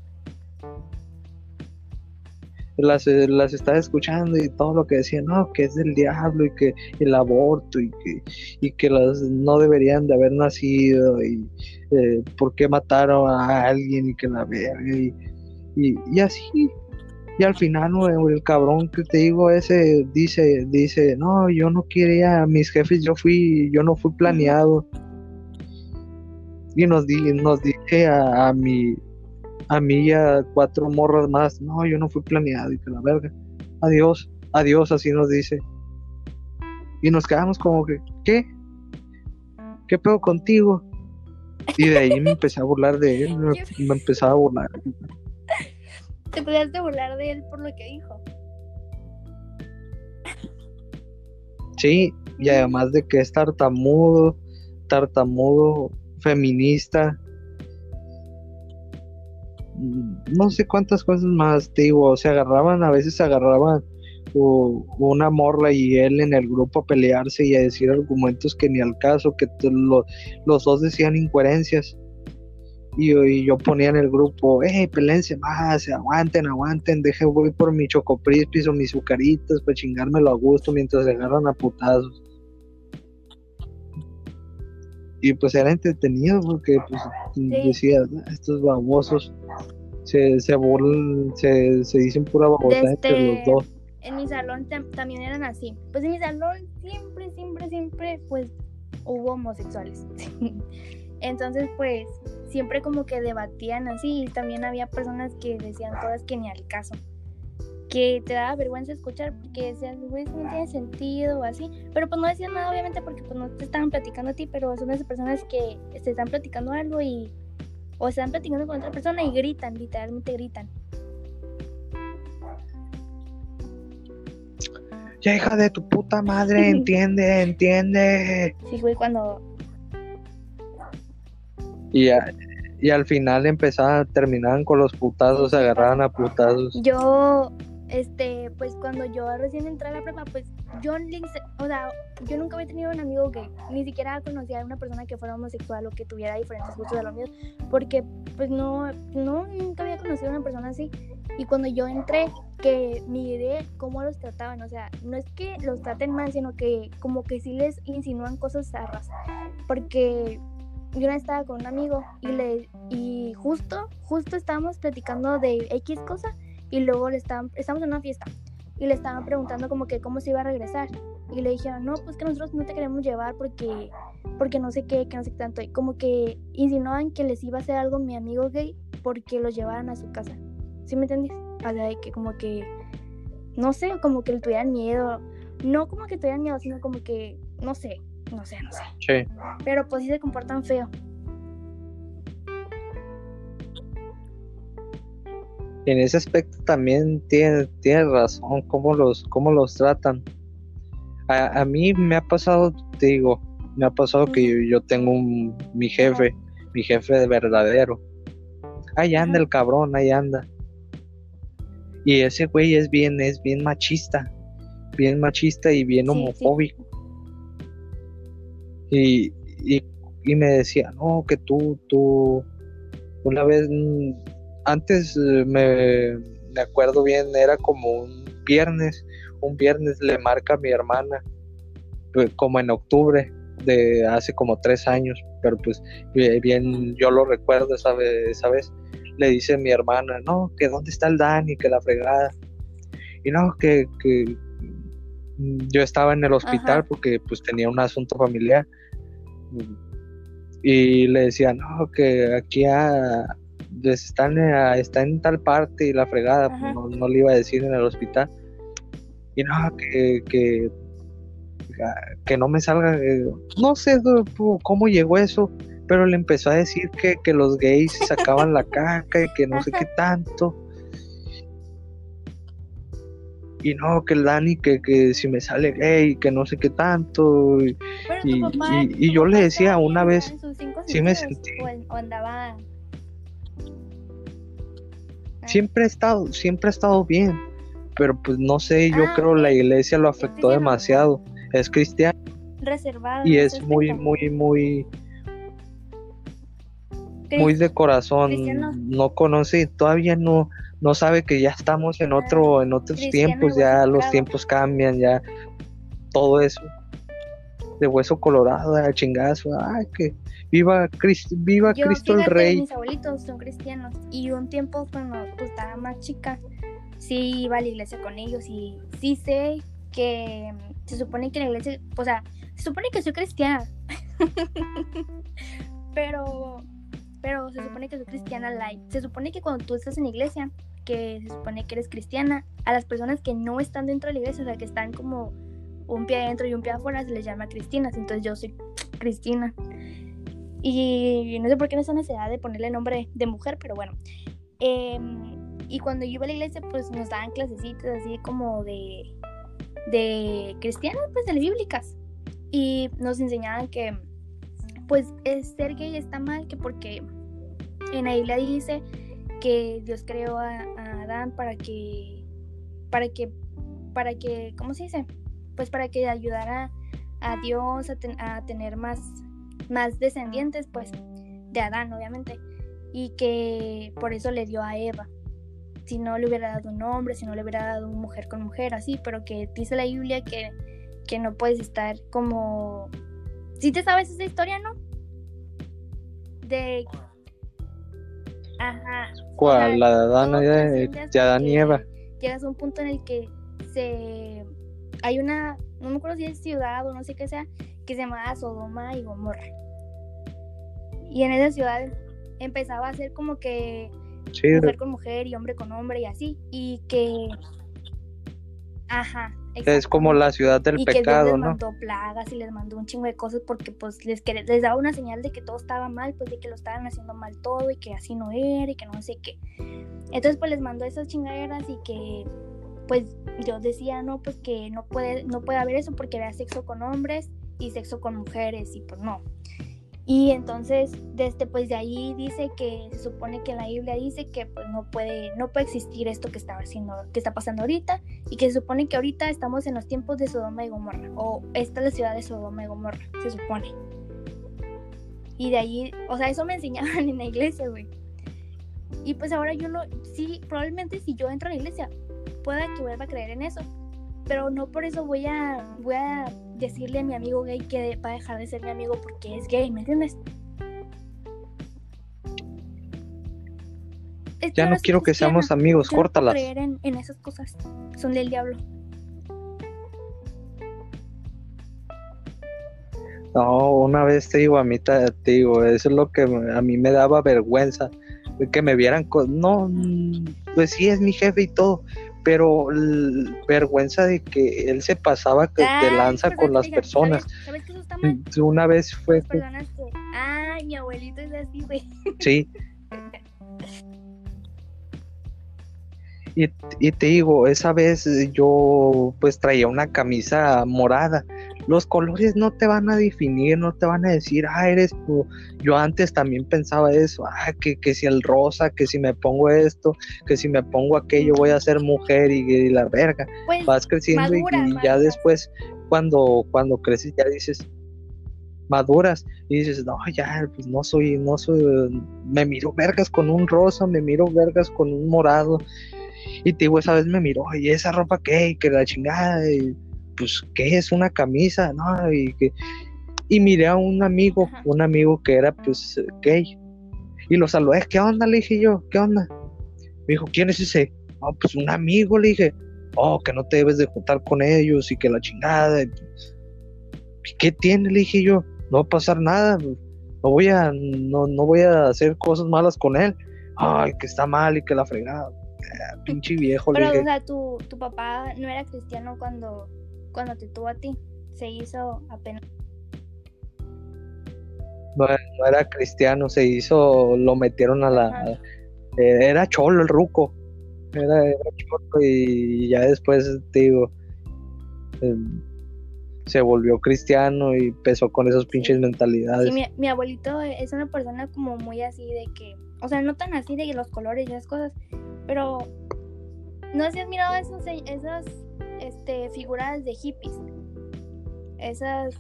[SPEAKER 1] las, eh, las estaba escuchando y todo lo que decían, no, que es del diablo y que el aborto y que, y que las no deberían de haber nacido y eh, por qué mataron a alguien y que la verga y, y, así. Y al final el cabrón que te digo ese dice, dice, no, yo no quería a mis jefes, yo fui, yo no fui planeado. Y nos, di, nos dice a, a mi, a mí y a cuatro morras más, no, yo no fui planeado y que la verga. Adiós, adiós, así nos dice. Y nos quedamos como que, ¿qué? ¿Qué pedo contigo? Y de ahí me empecé a burlar de él, me, me empezaba a burlar.
[SPEAKER 2] Te podías burlar de él por lo que dijo.
[SPEAKER 1] Sí, y además de que es tartamudo, tartamudo, feminista, no sé cuántas cosas más, te digo, se agarraban, a veces se agarraban una morra y él en el grupo a pelearse y a decir argumentos que ni al caso, que los dos decían incoherencias. Y, yo- ponía en el grupo, eh, pelense más, aguanten, aguanten, deje voy por mi chocoprispis o mis sucaritas para chingármelo a gusto mientras se agarran a putazos. Y pues era entretenido porque pues decía, "Ah, estos babosos se, se burlan, se, se dicen pura babosada entre
[SPEAKER 2] Desde-
[SPEAKER 1] los dos.
[SPEAKER 2] En mi salón tam- también eran así. Pues en mi salón siempre, siempre, siempre, pues hubo homosexuales. Entonces, pues siempre como que debatían así y también había personas que decían cosas que ni al caso. Que te daba vergüenza escuchar porque decías, güey, no tiene sentido o así. Pero pues no decían nada, obviamente, porque pues no te estaban platicando a ti, pero son esas personas que te están platicando algo y. O están platicando con otra persona y gritan, literalmente gritan.
[SPEAKER 1] Ya hija de tu puta madre, entiende, entiende.
[SPEAKER 2] Sí, güey, cuando.
[SPEAKER 1] Y, a- y al final empezaban, terminaban con los putazos, se agarraban a putazos.
[SPEAKER 2] Yo este, pues cuando yo recién entré a la prepa, pues yo, o sea, yo nunca había tenido un amigo gay, ni siquiera conocía a una persona que fuera homosexual o que tuviera diferentes gustos de los míos, porque pues no, no, nunca había conocido a una persona así. Y cuando yo entré, que miré cómo los trataban, o sea, no es que los traten mal, sino que como que sí les insinúan cosas zarras, porque yo estaba con un amigo y le y justo justo estábamos platicando de X cosa y luego le estaban estamos en una fiesta y le estaban preguntando como que cómo se iba a regresar y le dijeron no pues que nosotros no te queremos llevar porque porque no sé qué que no sé qué tanto y como que insinuaban que les iba a hacer algo mi amigo gay porque los llevaran a su casa ¿sí me entendés? o sea que como que no sé como que le tuvieran miedo no como que tuvieran miedo sino como que no sé no sé, no sé. Sí. Pero pues sí se comportan feo.
[SPEAKER 1] En ese aspecto también tiene, tiene razón cómo los, cómo los tratan. A, mí me ha pasado, te digo, me ha pasado que yo, tengo un, mi jefe, mi jefe de verdadero. Ahí anda el cabrón, ahí anda. Y ese güey es bien, es bien machista, bien machista y bien homofóbico. Y, y, me decía, no, que tú, tú, una vez, mm, antes eh, me, me acuerdo bien, era como un viernes, un viernes le marca a mi hermana, pues, como en octubre de hace como tres años, pero pues bien, yo lo recuerdo esa vez, esa vez, le dice mi hermana, no, que dónde está el Dani, que la fregada, y no, que, que yo estaba en el hospital porque pues tenía un asunto familiar. Y le decía, no, que aquí están, está en tal parte y la fregada, pues, no, le iba a decir en el hospital. Y no, que, que, que no me salga, eh, no sé cómo llegó eso, pero le empezó a decir que, que los gays sacaban la caca y que no sé qué tanto y no, que el Dani, que, que si me sale gay, que no sé qué tanto. Y, y, yo le decía una vez, sí me sentí. andaba... Ah. Siempre ha estado, siempre ha estado bien, pero pues no sé, yo ah, creo la iglesia lo afectó demasiado. Es cristiano.
[SPEAKER 2] Reservado.
[SPEAKER 1] Y es muy, muy, muy, muy de corazón. No conoce, todavía no, no sabe que ya estamos en otro, en otros tiempos, ya los tiempos cambian, ya todo eso de hueso colorado, a chingazo, ay que viva Cristo, viva Cristo el Rey.
[SPEAKER 2] Mis abuelitos son cristianos y un tiempo cuando pues, estaba más chica, sí iba a la iglesia con ellos y sí sé que se supone que la iglesia, o sea, se supone que soy cristiana, pero pero se supone que soy cristiana light. Se supone que cuando tú estás en la iglesia, que se supone que eres cristiana, a las personas que no están dentro de la iglesia, o sea, que están como un pie adentro y un pie afuera, se les llama cristinas. Entonces yo soy Cristina. Y no sé por qué no es necesidad de ponerle nombre de mujer, pero bueno. Em, y cuando yo iba a la iglesia, pues nos daban clasecitas así como de, de cristianas, pues de bíblicas. Y nos enseñaban que, pues, ser gay está mal, que porque en la Biblia dice que Dios creó a, Adán para que, para que, para que, ¿cómo se dice? Pues para que ayudara a Dios a, tener más, más descendientes, pues, de Adán, obviamente, y que por eso le dio a Eva. Si no le hubiera dado un hombre, si no le hubiera dado una mujer con mujer, así, pero que dice la Biblia que, que no puedes estar como... Si te sabes esa historia, ¿no? De Ajá.
[SPEAKER 1] ¿Cuál? la de Adán, y Eva.
[SPEAKER 2] Llegas a un punto en el que se hay una, no me acuerdo si es ciudad o no sé qué sea, que se llamaba Sodoma y Gomorra. Y en esa ciudad empezaba a ser como que mujer con mujer y hombre con hombre y así. Y que. Ajá,
[SPEAKER 1] es como la ciudad del pecado,
[SPEAKER 2] les mandó plagas y les mandó un chingo de cosas porque pues les, les daba una señal de que todo estaba mal, pues de que lo estaban haciendo mal todo y que así no era y que no sé qué. Entonces pues les mandó esas chingaderas y que pues yo decía, no, pues que no puede, no puede haber eso porque había sexo con hombres y sexo con mujeres y pues no. Y entonces, desde pues de ahí dice que se supone que la Biblia dice que pues no puede, no puede existir esto que está haciendo, que está pasando ahorita, y que se supone que ahorita estamos en los tiempos de Sodoma y Gomorra, o esta es la ciudad de Sodoma y Gomorra, se supone. Y de ahí, o sea, eso me enseñaban en la iglesia, güey. Y pues ahora yo no, sí, probablemente si yo entro a la iglesia, pueda que vuelva a creer en eso. Pero no por eso voy a, voy a decirle a mi amigo gay que va a dejar de ser mi amigo porque es gay, ¿me entiendes?
[SPEAKER 1] Ya no quiero que seamos amigos,
[SPEAKER 2] yo no
[SPEAKER 1] córtalas.
[SPEAKER 2] puedo creer en, en esas cosas. Son del diablo.
[SPEAKER 1] No, una vez te digo, a mí te, te digo, eso es lo que a mí me daba vergüenza, que me vieran con, no, mm, pues sí es mi jefe y todo, pero vergüenza de que él se pasaba que te lanza con las personas.
[SPEAKER 2] ¿Sabes, ¿sabes que eso está mal?
[SPEAKER 1] Una vez fue,
[SPEAKER 2] que, ay, mi abuelito es así, güey.
[SPEAKER 1] sí. Y, y te digo, esa vez yo pues traía una camisa morada. Los colores no te van a definir, no te van a decir, ah, eres tú. Yo antes también pensaba eso, ah, que, que si el rosa, que si me pongo esto, que si me pongo aquello voy a ser mujer y, y la verga.
[SPEAKER 2] Pues,
[SPEAKER 1] Vas creciendo y- ya después, cuando, cuando creces, ya dices, maduras y dices, no, ya, pues no soy, no soy, me miro vergas con un rosa, me miro vergas con un morado. Y te digo, esa vez me miró, y esa ropa qué, que la chingada, y, pues, ¿qué es una camisa? No, y que, y miré a un amigo, un amigo que era, pues, gay, y lo saludé, ¿qué onda? Le dije yo, ¿qué onda? Me dijo, ¿quién es ese? Oh, pues un amigo, le dije, oh, que no te debes de juntar con ellos, y que la chingada, y, ¿qué tiene? Le dije yo, no va a pasar nada, no voy a, no, no voy a hacer cosas malas con él, ay, que está mal y que la fregada, Ah, pinche viejo, le
[SPEAKER 2] Pero,
[SPEAKER 1] dije,
[SPEAKER 2] o sea, tu, tu papá no era cristiano cuando, cuando te tuvo a ti. Se hizo apenas.
[SPEAKER 1] no, no era cristiano, se hizo, lo metieron a la,
[SPEAKER 2] Ajá.
[SPEAKER 1] eh, era cholo el ruco, era, era cholo y ya después, te digo, eh, se volvió cristiano y empezó con esas pinches mentalidades.
[SPEAKER 2] Sí, mi, mi abuelito es una persona como muy así de que, o sea, no tan así de los colores y esas cosas, pero no sé si has mirado esos, esas este, figuras de hippies. Esas,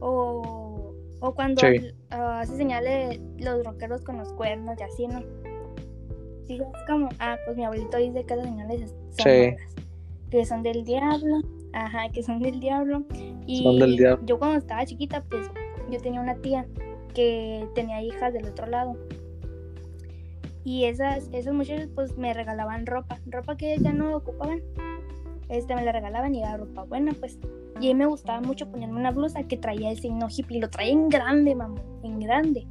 [SPEAKER 2] o, o cuando
[SPEAKER 1] Sí.
[SPEAKER 2] ah, hace señales los rockeros con los cuernos y así, ¿no? Sí, es como, ah, pues mi abuelito dice que esas señales es- son
[SPEAKER 1] Sí.
[SPEAKER 2] malas, que son del diablo, ajá, que son del diablo. Y
[SPEAKER 1] Son del diablo.
[SPEAKER 2] yo cuando estaba chiquita, pues yo tenía una tía que tenía hijas del otro lado. Y esas, esos muchachos pues me regalaban ropa, ropa que ya no ocupaban. Este me la regalaban y era ropa buena, pues. Y a mí me gustaba mucho ponerme una blusa que traía el signo hippie, lo traía en grande, mamá, en grande.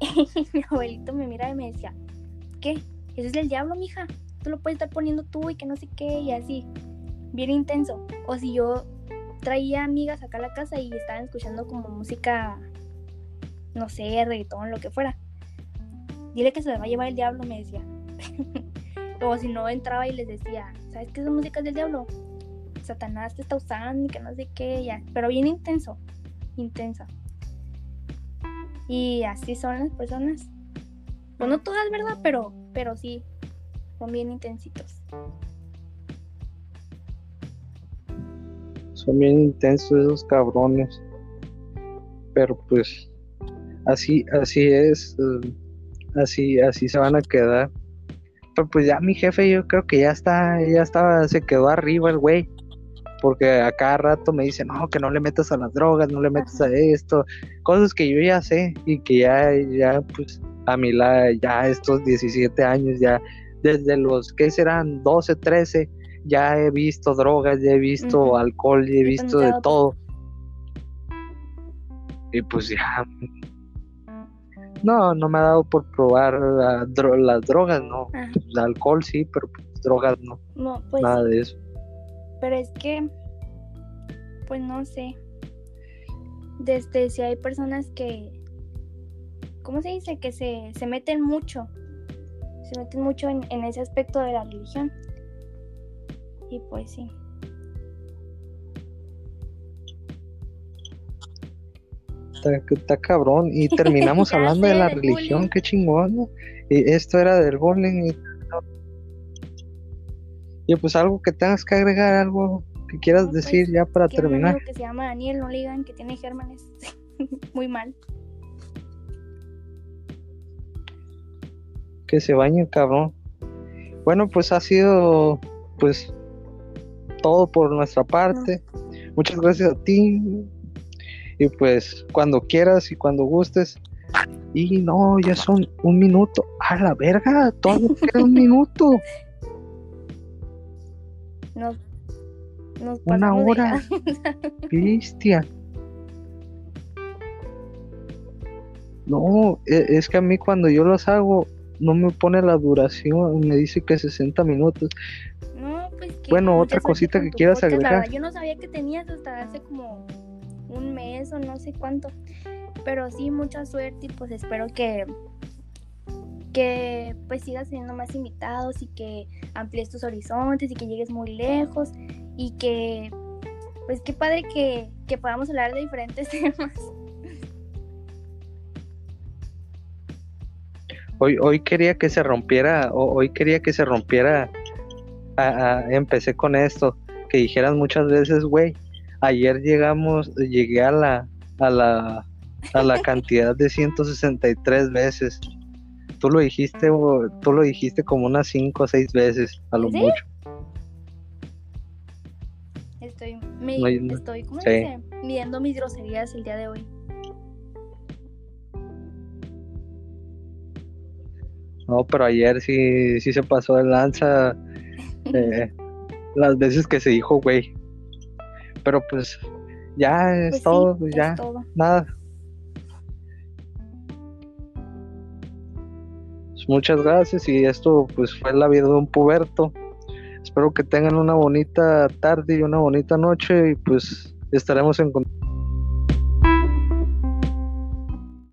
[SPEAKER 2] Y mi abuelito me miraba y me decía, ¿qué? Eso es del diablo, mija. Tú lo puedes estar poniendo tú y que no sé qué, y así. Bien intenso. O si yo traía amigas acá a la casa y estaban escuchando como música, no sé, reggaetón, lo que fuera. Dile que se la va a llevar el diablo, me decía. o si no entraba y les decía, ¿sabes qué es música del diablo? Satanás te está usando y que no sé qué, ya. Pero bien intenso, intensa. Y así son las personas. Pues no todas, ¿verdad? Pero, pero sí, son bien intensitos.
[SPEAKER 1] Son bien intensos esos cabrones. Pero pues así, así es. eh, así, así se van a quedar. Pero pues ya mi jefe yo creo que ya está, ya estaba, se quedó arriba el güey. Porque a cada rato me dice, no, que no le metas a las drogas, no le metas a esto. Cosas que yo ya sé y que ya, ya, pues, a mi la, ya estos 17 años, ya desde los, ¿qué serán? 12, 13, ya he visto drogas, ya he visto alcohol, ya he visto de todo. Y pues ya. No, no me ha dado por probar la dro- las drogas, no.
[SPEAKER 2] Ajá.
[SPEAKER 1] El alcohol sí, pero pues, drogas no.
[SPEAKER 2] No, pues
[SPEAKER 1] Nada de eso.
[SPEAKER 2] Pero es que, pues no sé. Desde si hay personas que, ¿cómo se dice? Que se, se meten mucho. Se meten mucho en, en ese aspecto de la religión. Y pues sí.
[SPEAKER 1] Está, cabrón. Y terminamos hablando de la religión, qué chingón. Y esto era del bowling. Y, pues algo que tengas que agregar, algo que quieras pues, decir ya para terminar.
[SPEAKER 2] que se llama Daniel, no le digan que tiene gérmenes. Muy mal.
[SPEAKER 1] Que se bañe, cabrón. Bueno, pues ha sido pues todo por nuestra parte. Muchas gracias a ti. Y pues cuando quieras y cuando gustes. Y no, ya son un minuto. A la verga, todo queda un minuto. Una hora. Bestia. No, e, es que a mí cuando yo los hago no me pone la duración, me dice que 60 minutos.
[SPEAKER 2] No, pues
[SPEAKER 1] Bueno, otra cosita que quieras agregar.
[SPEAKER 2] yo no sabía que tenías hasta hace como un mes o no sé cuánto. Pero sí, mucha suerte y pues espero que que pues sigas teniendo más invitados y que amplíes tus horizontes y que llegues muy lejos y que pues qué padre que, que podamos hablar de diferentes temas.
[SPEAKER 1] Hoy, hoy quería que se rompiera, hoy quería que se rompiera, empecé con esto, que dijeras muchas veces, güey, ayer llegamos, llegué a la, a la, a la cantidad de 163 veces. Tú lo dijiste, tú lo dijiste como unas 5 o 6 veces, a lo mucho.
[SPEAKER 2] Estoy, estoy ¿cómo dice? Midiendo mis groserías el día de hoy.
[SPEAKER 1] No, pero ayer sí, sí se pasó de lanza eh, las veces que se dijo, güey. Pero pues ya es pues todo, pues ya, nada. Pues, muchas gracias y esto pues fue la vida de un puberto. Espero que tengan una bonita tarde y una bonita noche y pues estaremos en contacto.